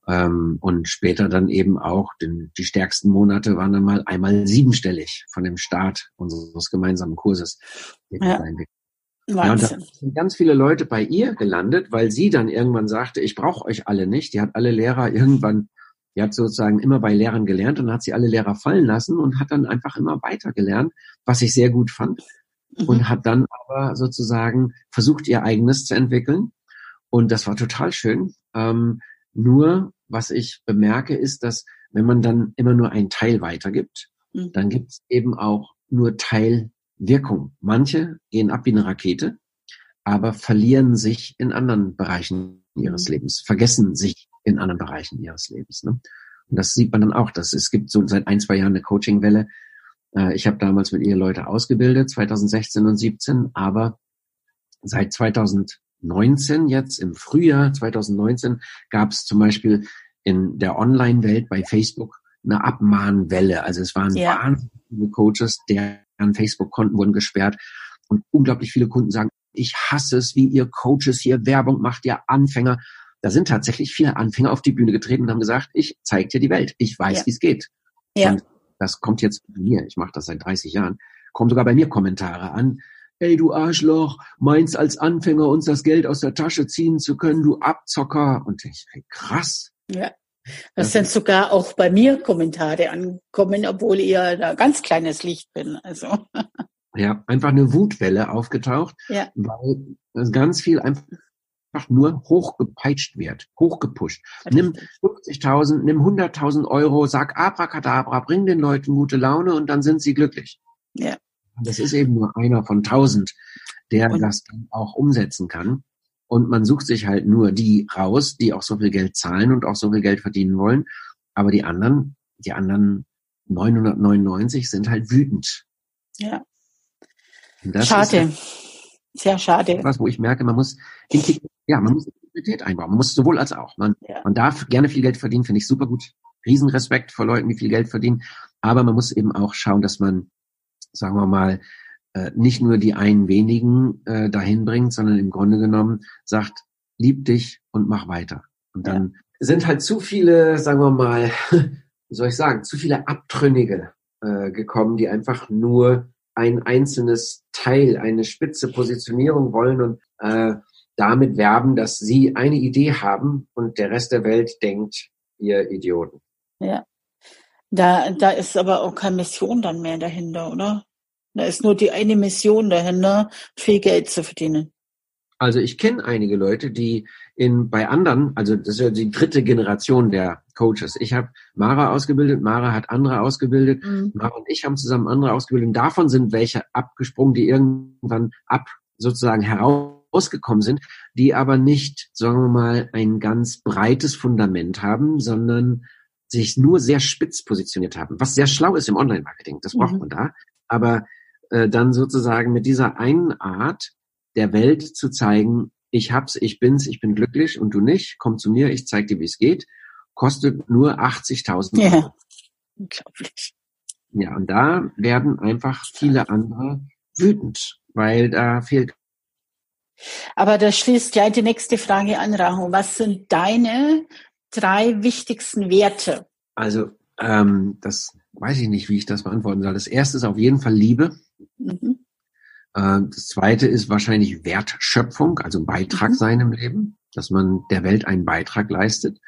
Ähm, und später dann eben auch, den, die stärksten Monate waren dann mal einmal siebenstellig von dem Start unseres gemeinsamen Kurses. Ja. Ja, und da sind ganz viele Leute bei ihr gelandet, weil sie dann irgendwann sagte, ich brauche euch alle nicht. Die hat alle Lehrer irgendwann, die hat sozusagen immer bei Lehrern gelernt und hat sie alle Lehrer fallen lassen und hat dann einfach immer weiter gelernt, was ich sehr gut fand. Mhm. Und hat dann aber sozusagen versucht, ihr eigenes zu entwickeln. Und das war total schön. Ähm, nur, was ich bemerke, ist, dass wenn man dann immer nur einen Teil weitergibt, mhm. dann gibt es eben auch nur Teilwirkung. Manche gehen ab wie eine Rakete, aber verlieren sich in anderen Bereichen ihres mhm. Lebens, vergessen sich in anderen Bereichen ihres Lebens. Ne? Und das sieht man dann auch, dass es gibt so seit ein, zwei Jahren eine Coaching-Welle. Äh, ich habe damals mit ihr Leute ausgebildet, 2016 und 17, aber seit 2000 2019 jetzt, im Frühjahr 2019, gab es zum Beispiel in der Online-Welt bei Facebook eine Abmahnwelle. Also es waren ja. wahnsinnig viele Coaches, deren Facebook-Konten wurden gesperrt und unglaublich viele Kunden sagen, ich hasse es, wie ihr Coaches hier Werbung macht, ihr Anfänger. Da sind tatsächlich viele Anfänger auf die Bühne getreten und haben gesagt, ich zeig dir die Welt, ich weiß, ja. wie es geht. Ja. Und das kommt jetzt bei mir, ich mache das seit 30 Jahren, kommen sogar bei mir Kommentare an, ey du Arschloch, meinst als Anfänger uns das Geld aus der Tasche ziehen zu können, du Abzocker. Und ich, ey, krass. Ja. Das sind sogar auch bei mir Kommentare ankommen, obwohl ich ja da ganz kleines Licht bin. Also. Ja, einfach eine Wutwelle aufgetaucht, ja. weil ganz viel einfach nur hochgepeitscht wird, hochgepusht. Nimm 50.000, nimm 100.000 Euro, sag Abracadabra, bring den Leuten gute Laune und dann sind sie glücklich. Ja. Das ist eben nur einer von tausend, der und das dann auch umsetzen kann. Und man sucht sich halt nur die raus, die auch so viel Geld zahlen und auch so viel Geld verdienen wollen. Aber die anderen, die anderen 999 sind halt wütend. Ja. schade. Halt Sehr schade. Was, wo ich merke, man muss, ja, man muss Integrität einbauen. Man muss sowohl als auch. Man, ja. man darf gerne viel Geld verdienen, finde ich super gut. Riesenrespekt vor Leuten, die viel Geld verdienen. Aber man muss eben auch schauen, dass man sagen wir mal, äh, nicht nur die einen wenigen äh, dahin bringt, sondern im Grunde genommen sagt, lieb dich und mach weiter. Und dann ja. sind halt zu viele, sagen wir mal, wie soll ich sagen, zu viele Abtrünnige äh, gekommen, die einfach nur ein einzelnes Teil, eine spitze Positionierung wollen und äh, damit werben, dass sie eine Idee haben und der Rest der Welt denkt, ihr Idioten. Ja. Da, da ist aber auch keine Mission dann mehr dahinter, oder? Da ist nur die eine Mission dahinter, viel Geld zu verdienen. Also ich kenne einige Leute, die in bei anderen, also das ist ja die dritte Generation der Coaches. Ich habe Mara ausgebildet, Mara hat andere ausgebildet, mhm. Mara und ich haben zusammen andere ausgebildet. Und davon sind welche abgesprungen, die irgendwann ab sozusagen herausgekommen sind, die aber nicht, sagen wir mal, ein ganz breites Fundament haben, sondern sich nur sehr spitz positioniert haben, was sehr schlau ist im Online-Marketing, das braucht mhm. man da. Aber äh, dann sozusagen mit dieser einen Art der Welt zu zeigen, ich hab's, ich bin's, ich bin glücklich und du nicht, komm zu mir, ich zeig dir, wie es geht, kostet nur 80.000 Euro. Ja. Unglaublich. Ja, und da werden einfach viele andere wütend, weil da fehlt. Aber das schließt ja die nächste Frage an, Rahu. Was sind deine drei wichtigsten Werte? Also, ähm, das weiß ich nicht, wie ich das beantworten soll. Das erste ist auf jeden Fall Liebe. Mhm. Äh, das zweite ist wahrscheinlich Wertschöpfung, also Beitrag mhm. sein im Leben, dass man der Welt einen Beitrag leistet.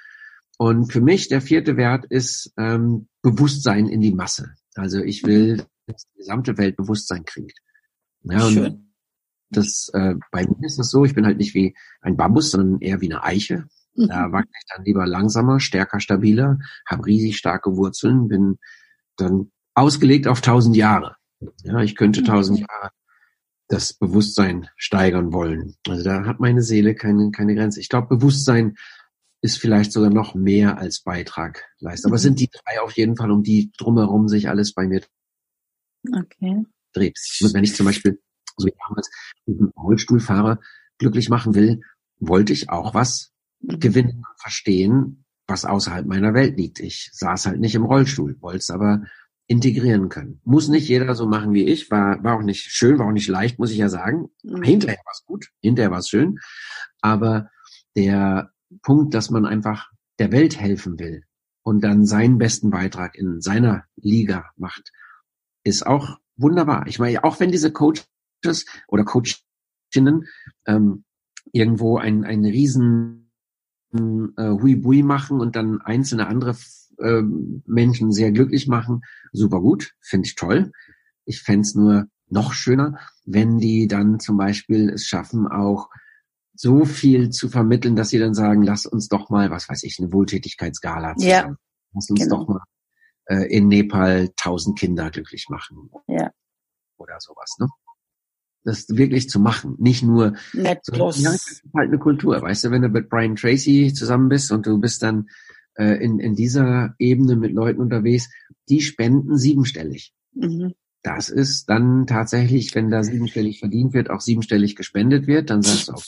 Und für mich der vierte Wert ist ähm, Bewusstsein in die Masse. Also ich will, dass die gesamte Welt Bewusstsein kriegt. Ja, Schön. das äh, bei mir ist das so, ich bin halt nicht wie ein Bambus, sondern eher wie eine Eiche. Da mhm. wachse ich dann lieber langsamer, stärker, stabiler, habe riesig starke Wurzeln, bin dann ausgelegt auf tausend Jahre. Ja, ich könnte mhm. tausend Jahre das Bewusstsein steigern wollen. Also da hat meine Seele keine, keine Grenze. Ich glaube, Bewusstsein ist vielleicht sogar noch mehr als Beitrag leistet. Aber es sind die drei auf jeden Fall, um die drumherum sich alles bei mir okay. dreht. Wenn ich zum Beispiel, so wie damals, einen Rollstuhlfahrer glücklich machen will, wollte ich auch was mhm. gewinnen, verstehen, was außerhalb meiner Welt liegt. Ich saß halt nicht im Rollstuhl, wollte es aber integrieren können. Muss nicht jeder so machen wie ich, war, war auch nicht schön, war auch nicht leicht, muss ich ja sagen. Mhm. Hinterher war es gut, hinterher war es schön. Aber der Punkt, dass man einfach der Welt helfen will und dann seinen besten Beitrag in seiner Liga macht, ist auch wunderbar. Ich meine, auch wenn diese Coaches oder Coachinnen ähm, irgendwo ein, ein riesen äh, Hui-Bui machen und dann einzelne andere äh, Menschen sehr glücklich machen, super gut, finde ich toll. Ich fände es nur noch schöner, wenn die dann zum Beispiel es schaffen, auch so viel zu vermitteln, dass sie dann sagen, lass uns doch mal, was weiß ich, eine Wohltätigkeitsgala zusammen. Ja, lass uns genau. doch mal äh, in Nepal tausend Kinder glücklich machen. Ja. Oder sowas, ne? Das wirklich zu machen, nicht nur Nicht so, bloß. Ja, das ist halt eine Kultur, weißt du, wenn du mit Brian Tracy zusammen bist und du bist dann äh, in, in dieser Ebene mit Leuten unterwegs, die spenden siebenstellig. Mhm. Das ist dann tatsächlich, wenn da siebenstellig verdient wird, auch siebenstellig gespendet wird, dann sagst du auch.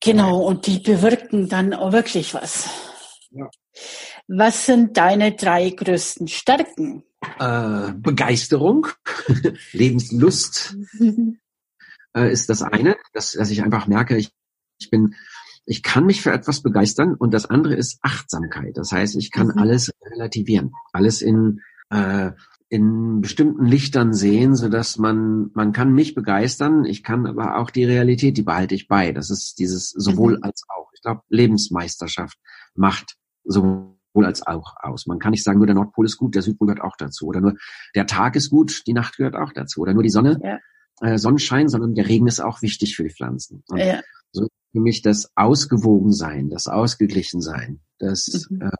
Genau, und die bewirken dann auch wirklich was. Ja. Was sind deine drei größten Stärken? Äh, Begeisterung, Lebenslust äh, ist das eine, dass, dass ich einfach merke, ich, ich bin, ich kann mich für etwas begeistern und das andere ist Achtsamkeit. Das heißt, ich kann mhm. alles relativieren, alles in äh, in bestimmten Lichtern sehen, so dass man, man kann mich begeistern, ich kann aber auch die Realität, die behalte ich bei. Das ist dieses sowohl mhm. als auch. Ich glaube, Lebensmeisterschaft macht sowohl als auch aus. Man kann nicht sagen, nur der Nordpol ist gut, der Südpol gehört auch dazu. Oder nur der Tag ist gut, die Nacht gehört auch dazu. Oder nur die Sonne, ja. äh, Sonnenschein, sondern der Regen ist auch wichtig für die Pflanzen. Und ja. Für mich das Ausgewogensein, das Ausgeglichensein, das mhm. äh,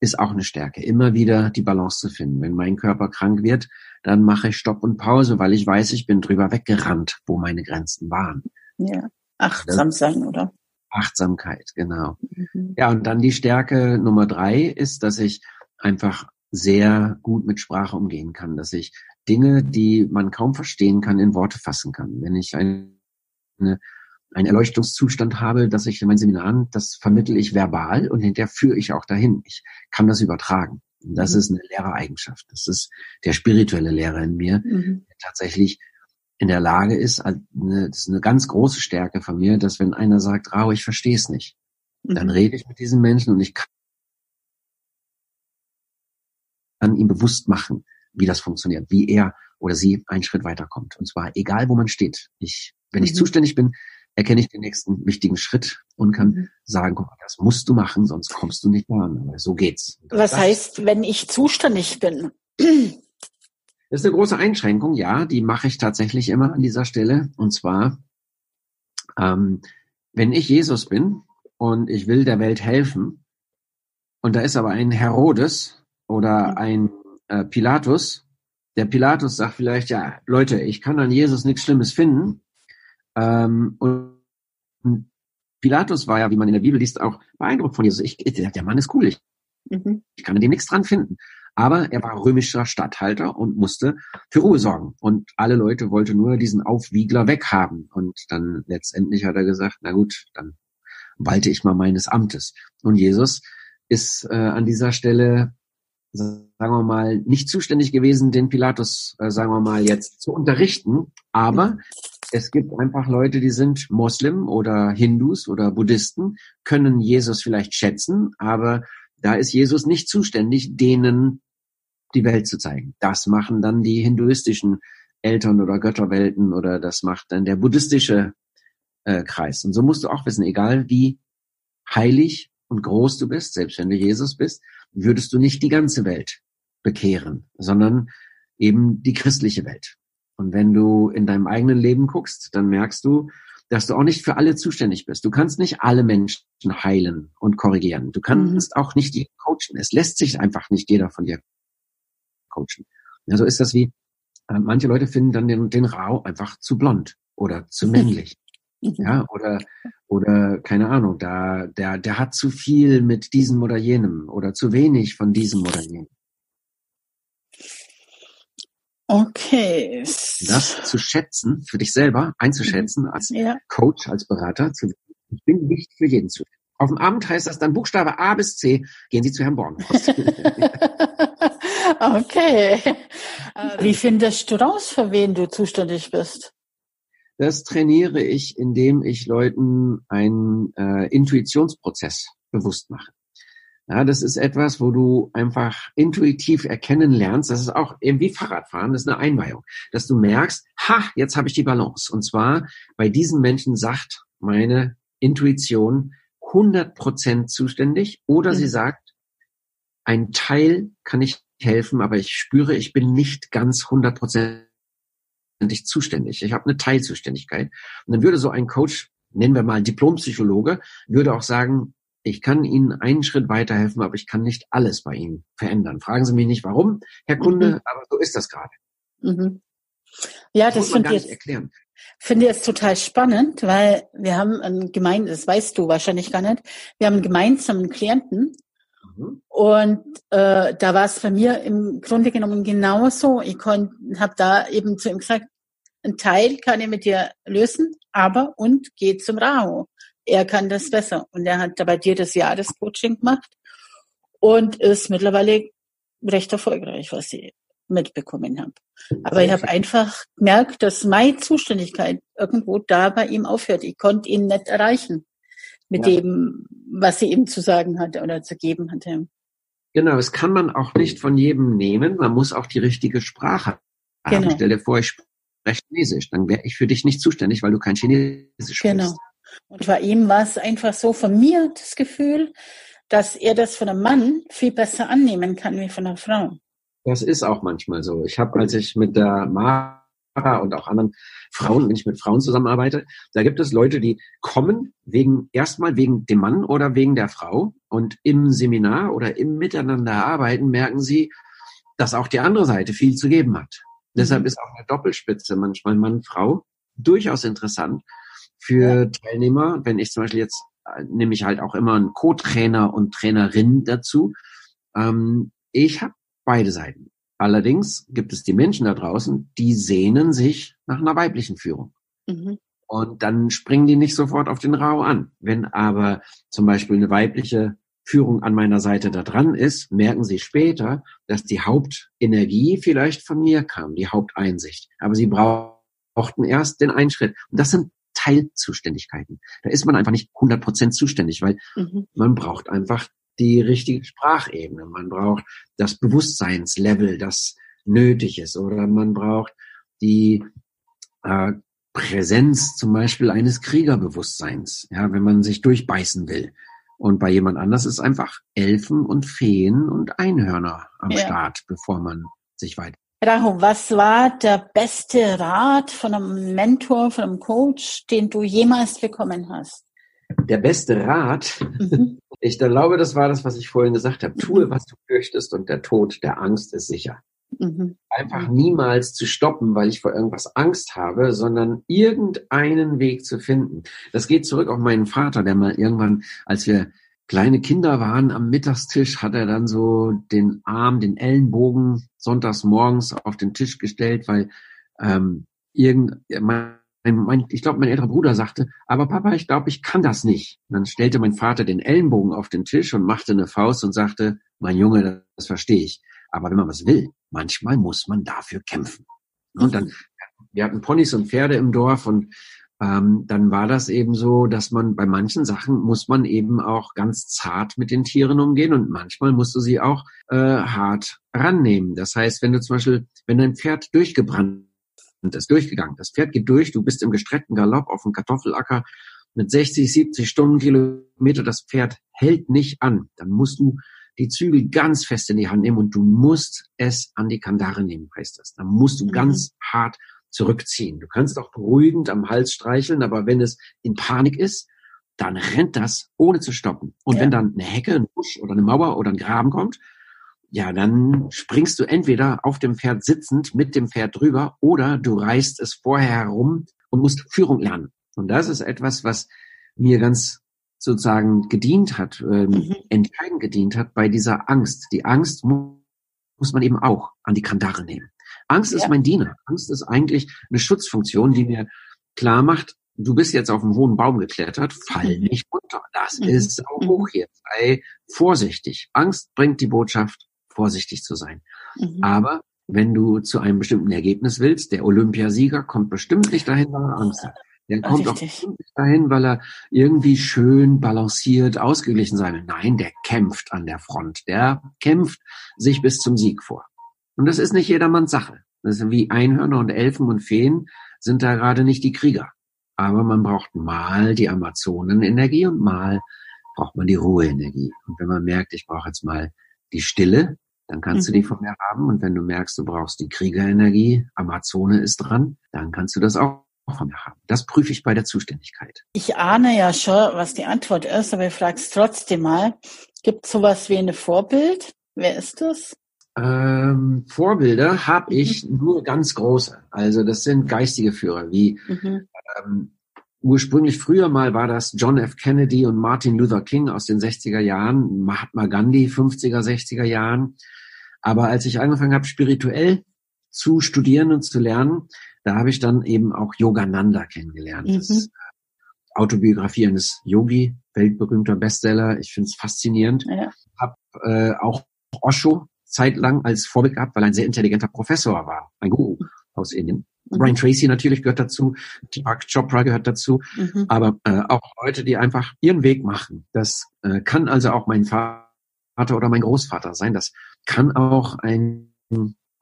ist auch eine Stärke, immer wieder die Balance zu finden. Wenn mein Körper krank wird, dann mache ich Stopp und Pause, weil ich weiß, ich bin drüber weggerannt, wo meine Grenzen waren. Ja, achtsam sein, oder? Achtsamkeit, genau. Mhm. Ja, und dann die Stärke Nummer drei ist, dass ich einfach sehr gut mit Sprache umgehen kann, dass ich Dinge, die man kaum verstehen kann, in Worte fassen kann. Wenn ich eine, einen Erleuchtungszustand habe, dass ich in meinen Seminaren, das vermittel ich verbal und hinterher führe ich auch dahin. Ich kann das übertragen. Und das mhm. ist eine Lehrereigenschaft. Das ist der spirituelle Lehrer in mir, mhm. der tatsächlich in der Lage ist, eine, das ist eine ganz große Stärke von mir, dass wenn einer sagt, Rau, ich verstehe es nicht, mhm. dann rede ich mit diesen Menschen und ich kann ihm bewusst machen, wie das funktioniert, wie er oder sie einen Schritt weiterkommt. Und zwar egal, wo man steht. Ich, wenn ich mhm. zuständig bin, erkenne ich den nächsten wichtigen Schritt und kann mhm. sagen, guck mal, das musst du machen, sonst kommst du nicht voran. Aber so geht's. Was das, heißt, wenn ich zuständig bin? Das ist eine große Einschränkung, ja, die mache ich tatsächlich immer an dieser Stelle. Und zwar, ähm, wenn ich Jesus bin und ich will der Welt helfen, und da ist aber ein Herodes oder mhm. ein äh, Pilatus, der Pilatus sagt vielleicht, ja, Leute, ich kann an Jesus nichts Schlimmes finden, ähm, und Pilatus war ja, wie man in der Bibel liest, auch beeindruckt von Jesus. Ich, der Mann ist cool. Ich, mhm. ich kann an dem nichts dran finden. Aber er war römischer Statthalter und musste für Ruhe sorgen. Und alle Leute wollten nur diesen Aufwiegler weghaben. Und dann letztendlich hat er gesagt, na gut, dann walte ich mal meines Amtes. Und Jesus ist äh, an dieser Stelle, sagen wir mal, nicht zuständig gewesen, den Pilatus, äh, sagen wir mal, jetzt zu unterrichten. Aber es gibt einfach Leute, die sind Moslem oder Hindus oder Buddhisten, können Jesus vielleicht schätzen, aber da ist Jesus nicht zuständig, denen die Welt zu zeigen. Das machen dann die hinduistischen Eltern oder Götterwelten oder das macht dann der buddhistische äh, Kreis. Und so musst du auch wissen, egal wie heilig und groß du bist, selbst wenn du Jesus bist, würdest du nicht die ganze Welt bekehren, sondern eben die christliche Welt. Und wenn du in deinem eigenen Leben guckst, dann merkst du, dass du auch nicht für alle zuständig bist. Du kannst nicht alle Menschen heilen und korrigieren. Du kannst mhm. auch nicht jeden coachen. Es lässt sich einfach nicht jeder von dir coachen. Ja, so ist das wie, äh, manche Leute finden dann den, den Rau einfach zu blond oder zu männlich. ja, oder, oder, keine Ahnung, da, der, der hat zu viel mit diesem oder jenem oder zu wenig von diesem oder jenem. Okay. Das zu schätzen, für dich selber einzuschätzen, als ja. Coach, als Berater, zu, ich bin nicht für jeden zu. Auf dem Abend heißt das dann Buchstabe A bis C, gehen Sie zu Herrn Bornhorst. okay. Äh, wie findest du raus, für wen du zuständig bist? Das trainiere ich, indem ich Leuten einen äh, Intuitionsprozess bewusst mache. Ja, das ist etwas, wo du einfach intuitiv erkennen lernst. Das ist auch eben wie Fahrradfahren, das ist eine Einweihung. Dass du merkst, ha, jetzt habe ich die Balance. Und zwar bei diesen Menschen sagt meine Intuition 100 Prozent zuständig oder mhm. sie sagt, ein Teil kann ich helfen, aber ich spüre, ich bin nicht ganz 100 Prozent zuständig. Ich habe eine Teilzuständigkeit. Und dann würde so ein Coach, nennen wir mal Diplompsychologe, würde auch sagen, ich kann Ihnen einen Schritt weiterhelfen, aber ich kann nicht alles bei Ihnen verändern. Fragen Sie mich nicht warum, Herr Kunde, mhm. aber so ist das gerade. Mhm. Ja, das, das finde ich erklären. Finde jetzt total spannend, weil wir haben ein gemein, das weißt du wahrscheinlich gar nicht, wir haben einen gemeinsamen Klienten mhm. und äh, da war es bei mir im Grunde genommen genauso. Ich habe da eben zu ihm gesagt, ein Teil kann ich mit dir lösen, aber und geh zum Rahu er kann das besser. Und er hat da bei dir das Jahrescoaching gemacht und ist mittlerweile recht erfolgreich, was ich mitbekommen habe. Aber ich habe einfach gemerkt, dass meine Zuständigkeit irgendwo da bei ihm aufhört. Ich konnte ihn nicht erreichen mit ja. dem, was sie ihm zu sagen hatte oder zu geben hatte. Genau, es kann man auch nicht von jedem nehmen. Man muss auch die richtige Sprache haben. Genau. Stell dir vor, ich spreche Chinesisch. Dann wäre ich für dich nicht zuständig, weil du kein Chinesisch genau. sprichst. Und bei ihm war es einfach so von mir das Gefühl, dass er das von einem Mann viel besser annehmen kann wie von einer Frau. Das ist auch manchmal so. Ich habe, als ich mit der Mara und auch anderen Frauen, wenn ich mit Frauen zusammenarbeite, da gibt es Leute, die kommen wegen erstmal wegen dem Mann oder wegen der Frau und im Seminar oder im Miteinander arbeiten merken sie, dass auch die andere Seite viel zu geben hat. Mhm. Deshalb ist auch eine Doppelspitze manchmal Mann-Frau durchaus interessant, für Teilnehmer. Wenn ich zum Beispiel jetzt äh, nehme ich halt auch immer einen Co-Trainer und Trainerin dazu. Ähm, ich habe beide Seiten. Allerdings gibt es die Menschen da draußen, die sehnen sich nach einer weiblichen Führung. Mhm. Und dann springen die nicht sofort auf den Rau an. Wenn aber zum Beispiel eine weibliche Führung an meiner Seite da dran ist, merken sie später, dass die Hauptenergie vielleicht von mir kam, die Haupteinsicht. Aber sie brauchten erst den Einschritt. Und das sind Teilzuständigkeiten. Da ist man einfach nicht 100 Prozent zuständig, weil mhm. man braucht einfach die richtige Sprachebene. Man braucht das Bewusstseinslevel, das nötig ist. Oder man braucht die äh, Präsenz zum Beispiel eines Kriegerbewusstseins, ja, wenn man sich durchbeißen will. Und bei jemand anders ist einfach Elfen und Feen und Einhörner am ja. Start, bevor man sich weiter Rahu, was war der beste Rat von einem Mentor, von einem Coach, den du jemals bekommen hast? Der beste Rat? Mhm. Ich glaube, das war das, was ich vorhin gesagt habe. Tue, mhm. was du fürchtest und der Tod der Angst ist sicher. Mhm. Einfach niemals zu stoppen, weil ich vor irgendwas Angst habe, sondern irgendeinen Weg zu finden. Das geht zurück auf meinen Vater, der mal irgendwann, als wir kleine Kinder waren am Mittagstisch, hat er dann so den Arm, den Ellenbogen sonntags morgens auf den Tisch gestellt, weil ähm, irgend, mein, mein, ich glaube, mein älterer Bruder sagte, aber Papa, ich glaube, ich kann das nicht. Und dann stellte mein Vater den Ellenbogen auf den Tisch und machte eine Faust und sagte, mein Junge, das, verstehe ich. Aber wenn man was will, manchmal muss man dafür kämpfen. Und dann, wir hatten Ponys und Pferde im Dorf und ähm, dann war das eben so, dass man bei manchen Sachen muss man eben auch ganz zart mit den Tieren umgehen und manchmal musst du sie auch äh, hart rannehmen. Das heißt, wenn du zum Beispiel, wenn dein Pferd durchgebrannt ist, durchgegangen, das Pferd geht durch, du bist im gestreckten Galopp auf dem Kartoffelacker mit 60, 70 Stundenkilometer, das Pferd hält nicht an, dann musst du die Zügel ganz fest in die Hand nehmen und du musst es an die Kandare nehmen, heißt das. Dann musst du mhm. ganz hart zurückziehen. Du kannst auch beruhigend am Hals streicheln, aber wenn es in Panik ist, dann rennt das ohne zu stoppen. Und ja. wenn dann eine Hecke, ein Busch oder eine Mauer oder ein Graben kommt, ja, dann springst du entweder auf dem Pferd sitzend mit dem Pferd drüber oder du reißt es vorher herum und musst Führung lernen. Und das ist etwas, was mir ganz sozusagen gedient hat, ähm, mhm. entscheidend gedient hat bei dieser Angst. Die Angst mu muss man eben auch an die Kandare nehmen. Angst ja. ist mein Diener. Angst ist eigentlich eine Schutzfunktion, die mir klar macht, du bist jetzt auf einen hohen Baum geklettert, fall mhm. nicht runter. Das mhm. ist auch mhm. hoch hier. Sei vorsichtig. Angst bringt die Botschaft, vorsichtig zu sein. Mhm. Aber wenn du zu einem bestimmten Ergebnis willst, der Olympiasieger kommt bestimmt nicht dahin, weil er Angst hat. Der kommt auch dahin, weil er irgendwie schön balanciert, ausgeglichen sein will. Nein, der kämpft an der Front. Der kämpft sich bis zum Sieg vor. Und das ist nicht jedermanns Sache. Das ist wie Einhörner und Elfen und Feen sind da gerade nicht die Krieger. Aber man braucht mal die Amazonenenergie und mal braucht man die Ruheenergie. Und wenn man merkt, ich brauche jetzt mal die Stille, dann kannst mhm. du die von mir haben. Und wenn du merkst, du brauchst die Kriegerenergie, Amazone ist dran, dann kannst du das auch von mir haben. Das prüfe ich bei der Zuständigkeit. Ich ahne ja schon, was die Antwort ist, aber ich frage es trotzdem mal. Gibt es sowas wie ein Vorbild? Wer ist das? Ähm, Vorbilder habe ich mhm. nur ganz große. Also das sind geistige Führer, wie mhm. ähm, ursprünglich früher mal war das John F. Kennedy und Martin Luther King aus den 60er Jahren, Mahatma Gandhi 50er, 60er Jahren. Aber als ich angefangen habe, spirituell zu studieren und zu lernen, da habe ich dann eben auch Yogananda kennengelernt. Mhm. Das Autobiografie eines Yogi, weltberühmter Bestseller. Ich finde es faszinierend. Ja. Hab äh, auch Osho zeitlang als Vorbild gehabt, weil er ein sehr intelligenter Professor war, ein Guru aus Indien. Mhm. Brian Tracy natürlich gehört dazu, Deepak Chopra gehört dazu, mhm. aber äh, auch Leute, die einfach ihren Weg machen. Das äh, kann also auch mein Vater oder mein Großvater sein. Das kann auch ein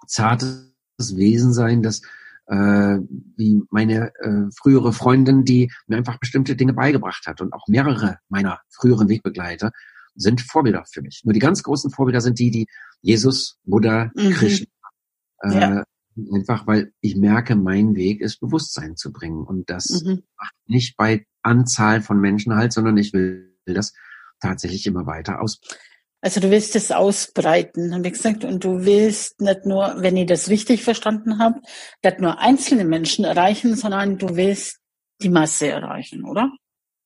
zartes Wesen sein, das äh, wie meine äh, frühere Freundin, die mir einfach bestimmte Dinge beigebracht hat und auch mehrere meiner früheren Wegbegleiter sind Vorbilder für mich. Nur die ganz großen Vorbilder sind die, die Jesus, Buddha, mhm. Krishna. Äh, ja. Einfach, weil ich merke, mein Weg ist Bewusstsein zu bringen. Und das mhm. macht nicht bei Anzahl von Menschen halt, sondern ich will das tatsächlich immer weiter aus. Also du willst es ausbreiten, habe ich gesagt, und du willst nicht nur, wenn ich das richtig verstanden habe, nicht nur einzelne Menschen erreichen, sondern du willst die Masse erreichen, oder?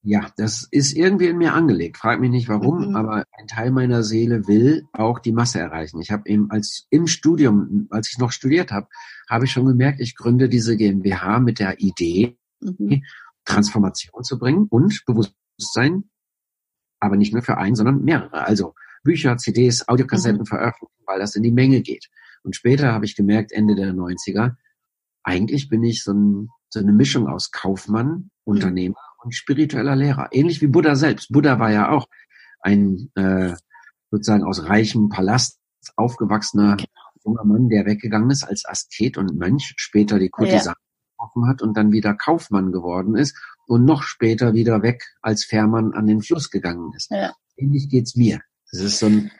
Ja, das ist irgendwie in mir angelegt. Frag mich nicht warum, mhm. aber ein Teil meiner Seele will auch die Masse erreichen. Ich habe eben als im Studium, als ich noch studiert habe, habe ich schon gemerkt, ich gründe diese GmbH mit der Idee, mhm. Transformation zu bringen und Bewusstsein, aber nicht nur für einen, sondern mehrere. Also Bücher, CDs, Audiokassetten mhm. veröffentlichen, weil das in die Menge geht. Und später habe ich gemerkt, Ende der 90er, eigentlich bin ich so, ein, so eine Mischung aus Kaufmann, mhm. Unternehmer und spiritueller Lehrer. Ähnlich wie Buddha selbst. Buddha war ja auch ein äh, sozusagen aus reichem Palast aufgewachsener junger Mann, der weggegangen ist als Asket und Mönch, später die Kurtisan ja. getroffen hat und dann wieder Kaufmann geworden ist und noch später wieder weg als Fährmann an den Fluss gegangen ist. Ja. Ähnlich geht's mir. Es ist so ein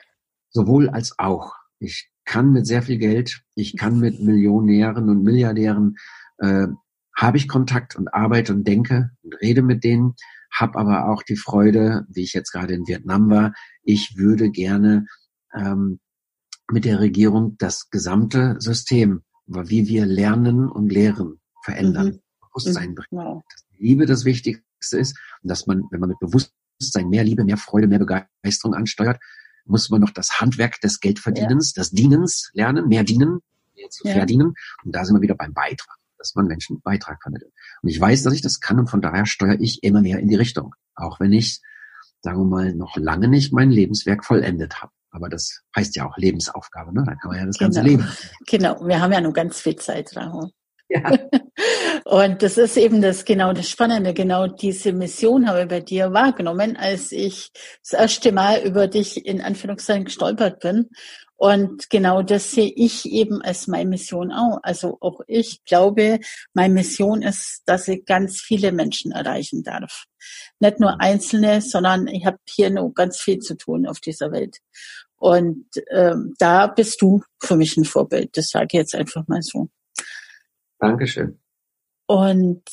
sowohl als auch. Ich kann mit sehr viel Geld, ich kann mit Millionären und Milliardären äh, habe ich Kontakt und arbeite und denke und rede mit denen, habe aber auch die Freude, wie ich jetzt gerade in Vietnam war, ich würde gerne ähm, mit der Regierung das gesamte System, wie wir lernen und lehren, verändern, mhm. Bewusstsein bringen. Wow. Dass Liebe das Wichtigste ist und dass man, wenn man mit Bewusstsein mehr Liebe, mehr Freude, mehr Begeisterung ansteuert, muss man noch das Handwerk des Geldverdienens, ja. des Dienens lernen, mehr dienen, mehr zu ja. verdienen. Und da sind wir wieder beim Beitrag dass man Menschen Beitrag vermittelt. Und ich weiß, dass ich das kann und von daher steuere ich immer mehr in die Richtung. Auch wenn ich, sagen wir mal, noch lange nicht mein Lebenswerk vollendet habe. Aber das heißt ja auch Lebensaufgabe, ne? Da kann man ja das ganze genau. Leben. Genau, wir haben ja nur ganz viel Zeit, Rahul. Ja. Und das ist eben das genau das Spannende. Genau diese Mission habe ich bei dir wahrgenommen, als ich das erste Mal über dich in Anführungszeichen gestolpert bin und genau das sehe ich eben als meine Mission auch. Also auch ich glaube, meine Mission ist, dass ich ganz viele Menschen erreichen darf. Nicht nur einzelne, sondern ich habe hier noch ganz viel zu tun auf dieser Welt. Und ähm, da bist du für mich ein Vorbild. Das sage ich jetzt einfach mal so. Dankeschön. Und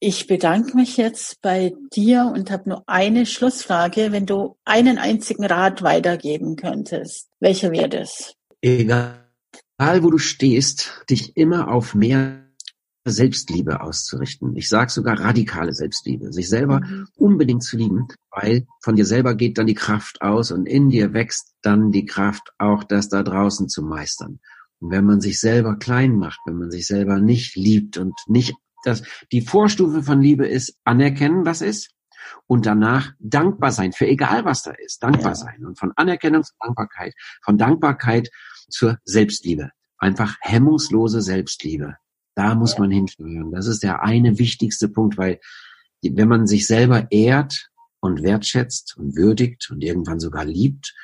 ich bedanke mich jetzt bei dir und habe nur eine Schlussfrage. Wenn du einen einzigen Rat weitergeben könntest, welcher wäre das? Egal, wo du stehst, dich immer auf mehr Selbstliebe auszurichten. Ich sage sogar radikale Selbstliebe, sich selber mhm. unbedingt zu lieben, weil von dir selber geht dann die Kraft aus und in dir wächst dann die Kraft, auch das da draußen zu meistern. Und wenn man sich selber klein macht, wenn man sich selber nicht liebt und nicht dass die Vorstufe von Liebe ist anerkennen, was ist, und danach dankbar sein für egal was da ist, dankbar ja. sein und von Anerkennung zur Dankbarkeit, von Dankbarkeit zur Selbstliebe, einfach hemmungslose Selbstliebe. Da muss man hinsteuern. Das ist der eine wichtigste Punkt, weil wenn man sich selber ehrt und wertschätzt und würdigt und irgendwann sogar liebt,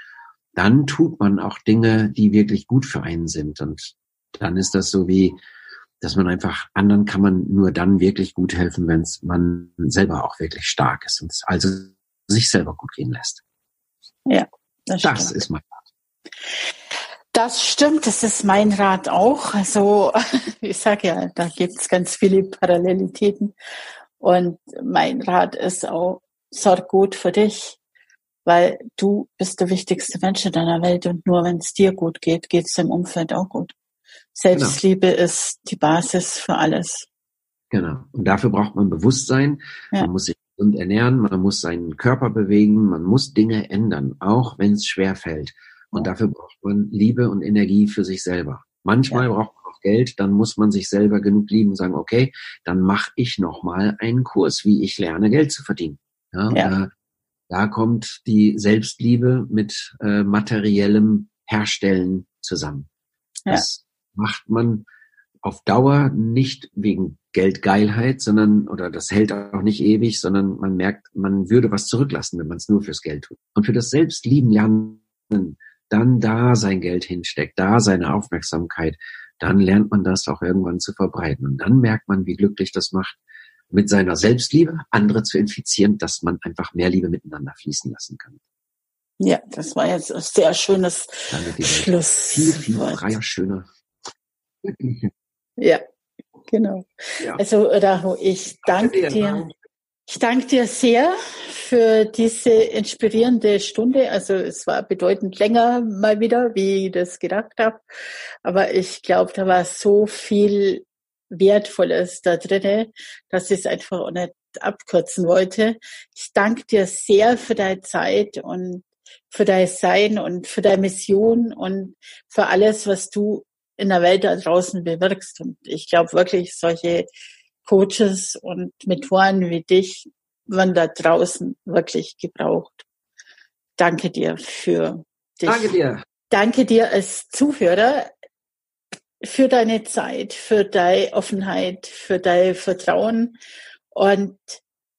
dann tut man auch Dinge, die wirklich gut für einen sind. Und dann ist das so wie, dass man einfach anderen kann man nur dann wirklich gut helfen, wenn man selber auch wirklich stark ist und also sich selber gut gehen lässt. Ja, das, das ist mein Rat. Das stimmt, das ist mein Rat auch. Also ich sage ja, da gibt es ganz viele Parallelitäten. Und mein Rat ist auch, sorg gut für dich, weil du bist der wichtigste Mensch in deiner Welt und nur wenn es dir gut geht, geht es dem Umfeld auch gut. Selbstliebe genau. ist die Basis für alles. Genau. Und dafür braucht man Bewusstsein. Ja. Man muss sich gesund ernähren, man muss seinen Körper bewegen, man muss Dinge ändern, auch wenn es schwer fällt. Und dafür braucht man Liebe und Energie für sich selber. Manchmal ja. braucht man auch Geld, dann muss man sich selber genug lieben und sagen, okay, dann mache ich noch mal einen Kurs, wie ich lerne, Geld zu verdienen. Ja, ja. Da, da kommt die Selbstliebe mit äh, materiellem Herstellen zusammen. Ja. Das macht man auf Dauer nicht wegen Geldgeilheit, sondern, oder das hält auch nicht ewig, sondern man merkt, man würde was zurücklassen, wenn man es nur fürs Geld tut. Und für das Selbstlieben lernen, dann da sein Geld hinsteckt, da seine Aufmerksamkeit, dann lernt man das auch irgendwann zu verbreiten. Und dann merkt man, wie glücklich das macht, mit seiner Selbstliebe andere zu infizieren, dass man einfach mehr Liebe miteinander fließen lassen kann. Ja, das war jetzt ein sehr schönes Schluss. Viel, viel freier, schöner. Ja, genau. Ja. Also Raho, ich danke dir. Ich danke dir sehr für diese inspirierende Stunde. Also es war bedeutend länger mal wieder, wie ich das gedacht habe. Aber ich glaube, da war so viel Wertvolles da drinne, dass ich es einfach auch nicht abkürzen wollte. Ich danke dir sehr für deine Zeit und für dein Sein und für deine Mission und für alles, was du in der Welt da draußen bewirkst. Und ich glaube wirklich, solche Coaches und Mentoren wie dich werden da draußen wirklich gebraucht. Danke dir für dich. Danke dir. Danke dir als Zuhörer für deine Zeit, für deine Offenheit, für dein Vertrauen. Und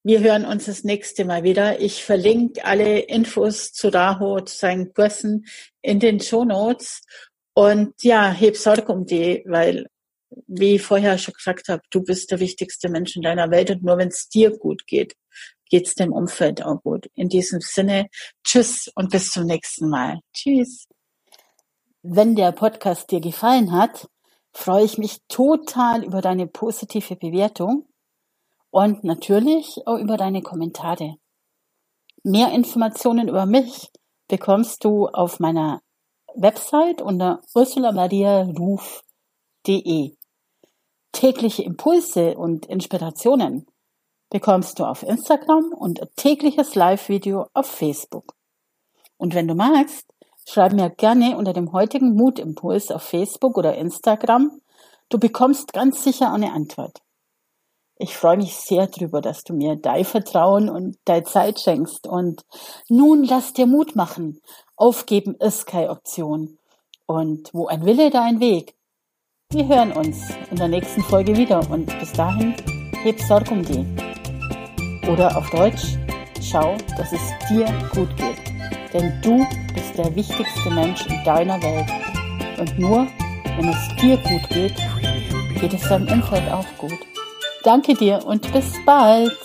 wir hören uns das nächste Mal wieder. Ich verlinke alle Infos zu Raho, zu seinen Kursen in den Show Notes. Und ja, heb Sorge um die, weil, wie ich vorher schon gesagt habe, du bist der wichtigste Mensch in deiner Welt und nur wenn es dir gut geht, geht es dem Umfeld auch gut. In diesem Sinne, tschüss und bis zum nächsten Mal. Tschüss. Wenn der Podcast dir gefallen hat, freue ich mich total über deine positive Bewertung und natürlich auch über deine Kommentare. Mehr Informationen über mich bekommst du auf meiner Website unter ursulamariaruf.de. Tägliche Impulse und Inspirationen bekommst du auf Instagram und tägliches Live-Video auf Facebook. Und wenn du magst, schreib mir gerne unter dem heutigen Mutimpuls auf Facebook oder Instagram. Du bekommst ganz sicher eine Antwort. Ich freue mich sehr drüber, dass du mir dein Vertrauen und deine Zeit schenkst. Und nun lass dir Mut machen Aufgeben ist keine Option. Und wo ein Wille, da ein Weg. Wir hören uns in der nächsten Folge wieder und bis dahin heb Sorg um die. Oder auf Deutsch, schau, dass es dir gut geht. Denn du bist der wichtigste Mensch in deiner Welt. Und nur wenn es dir gut geht, geht es deinem Umfeld auch gut. Danke dir und bis bald.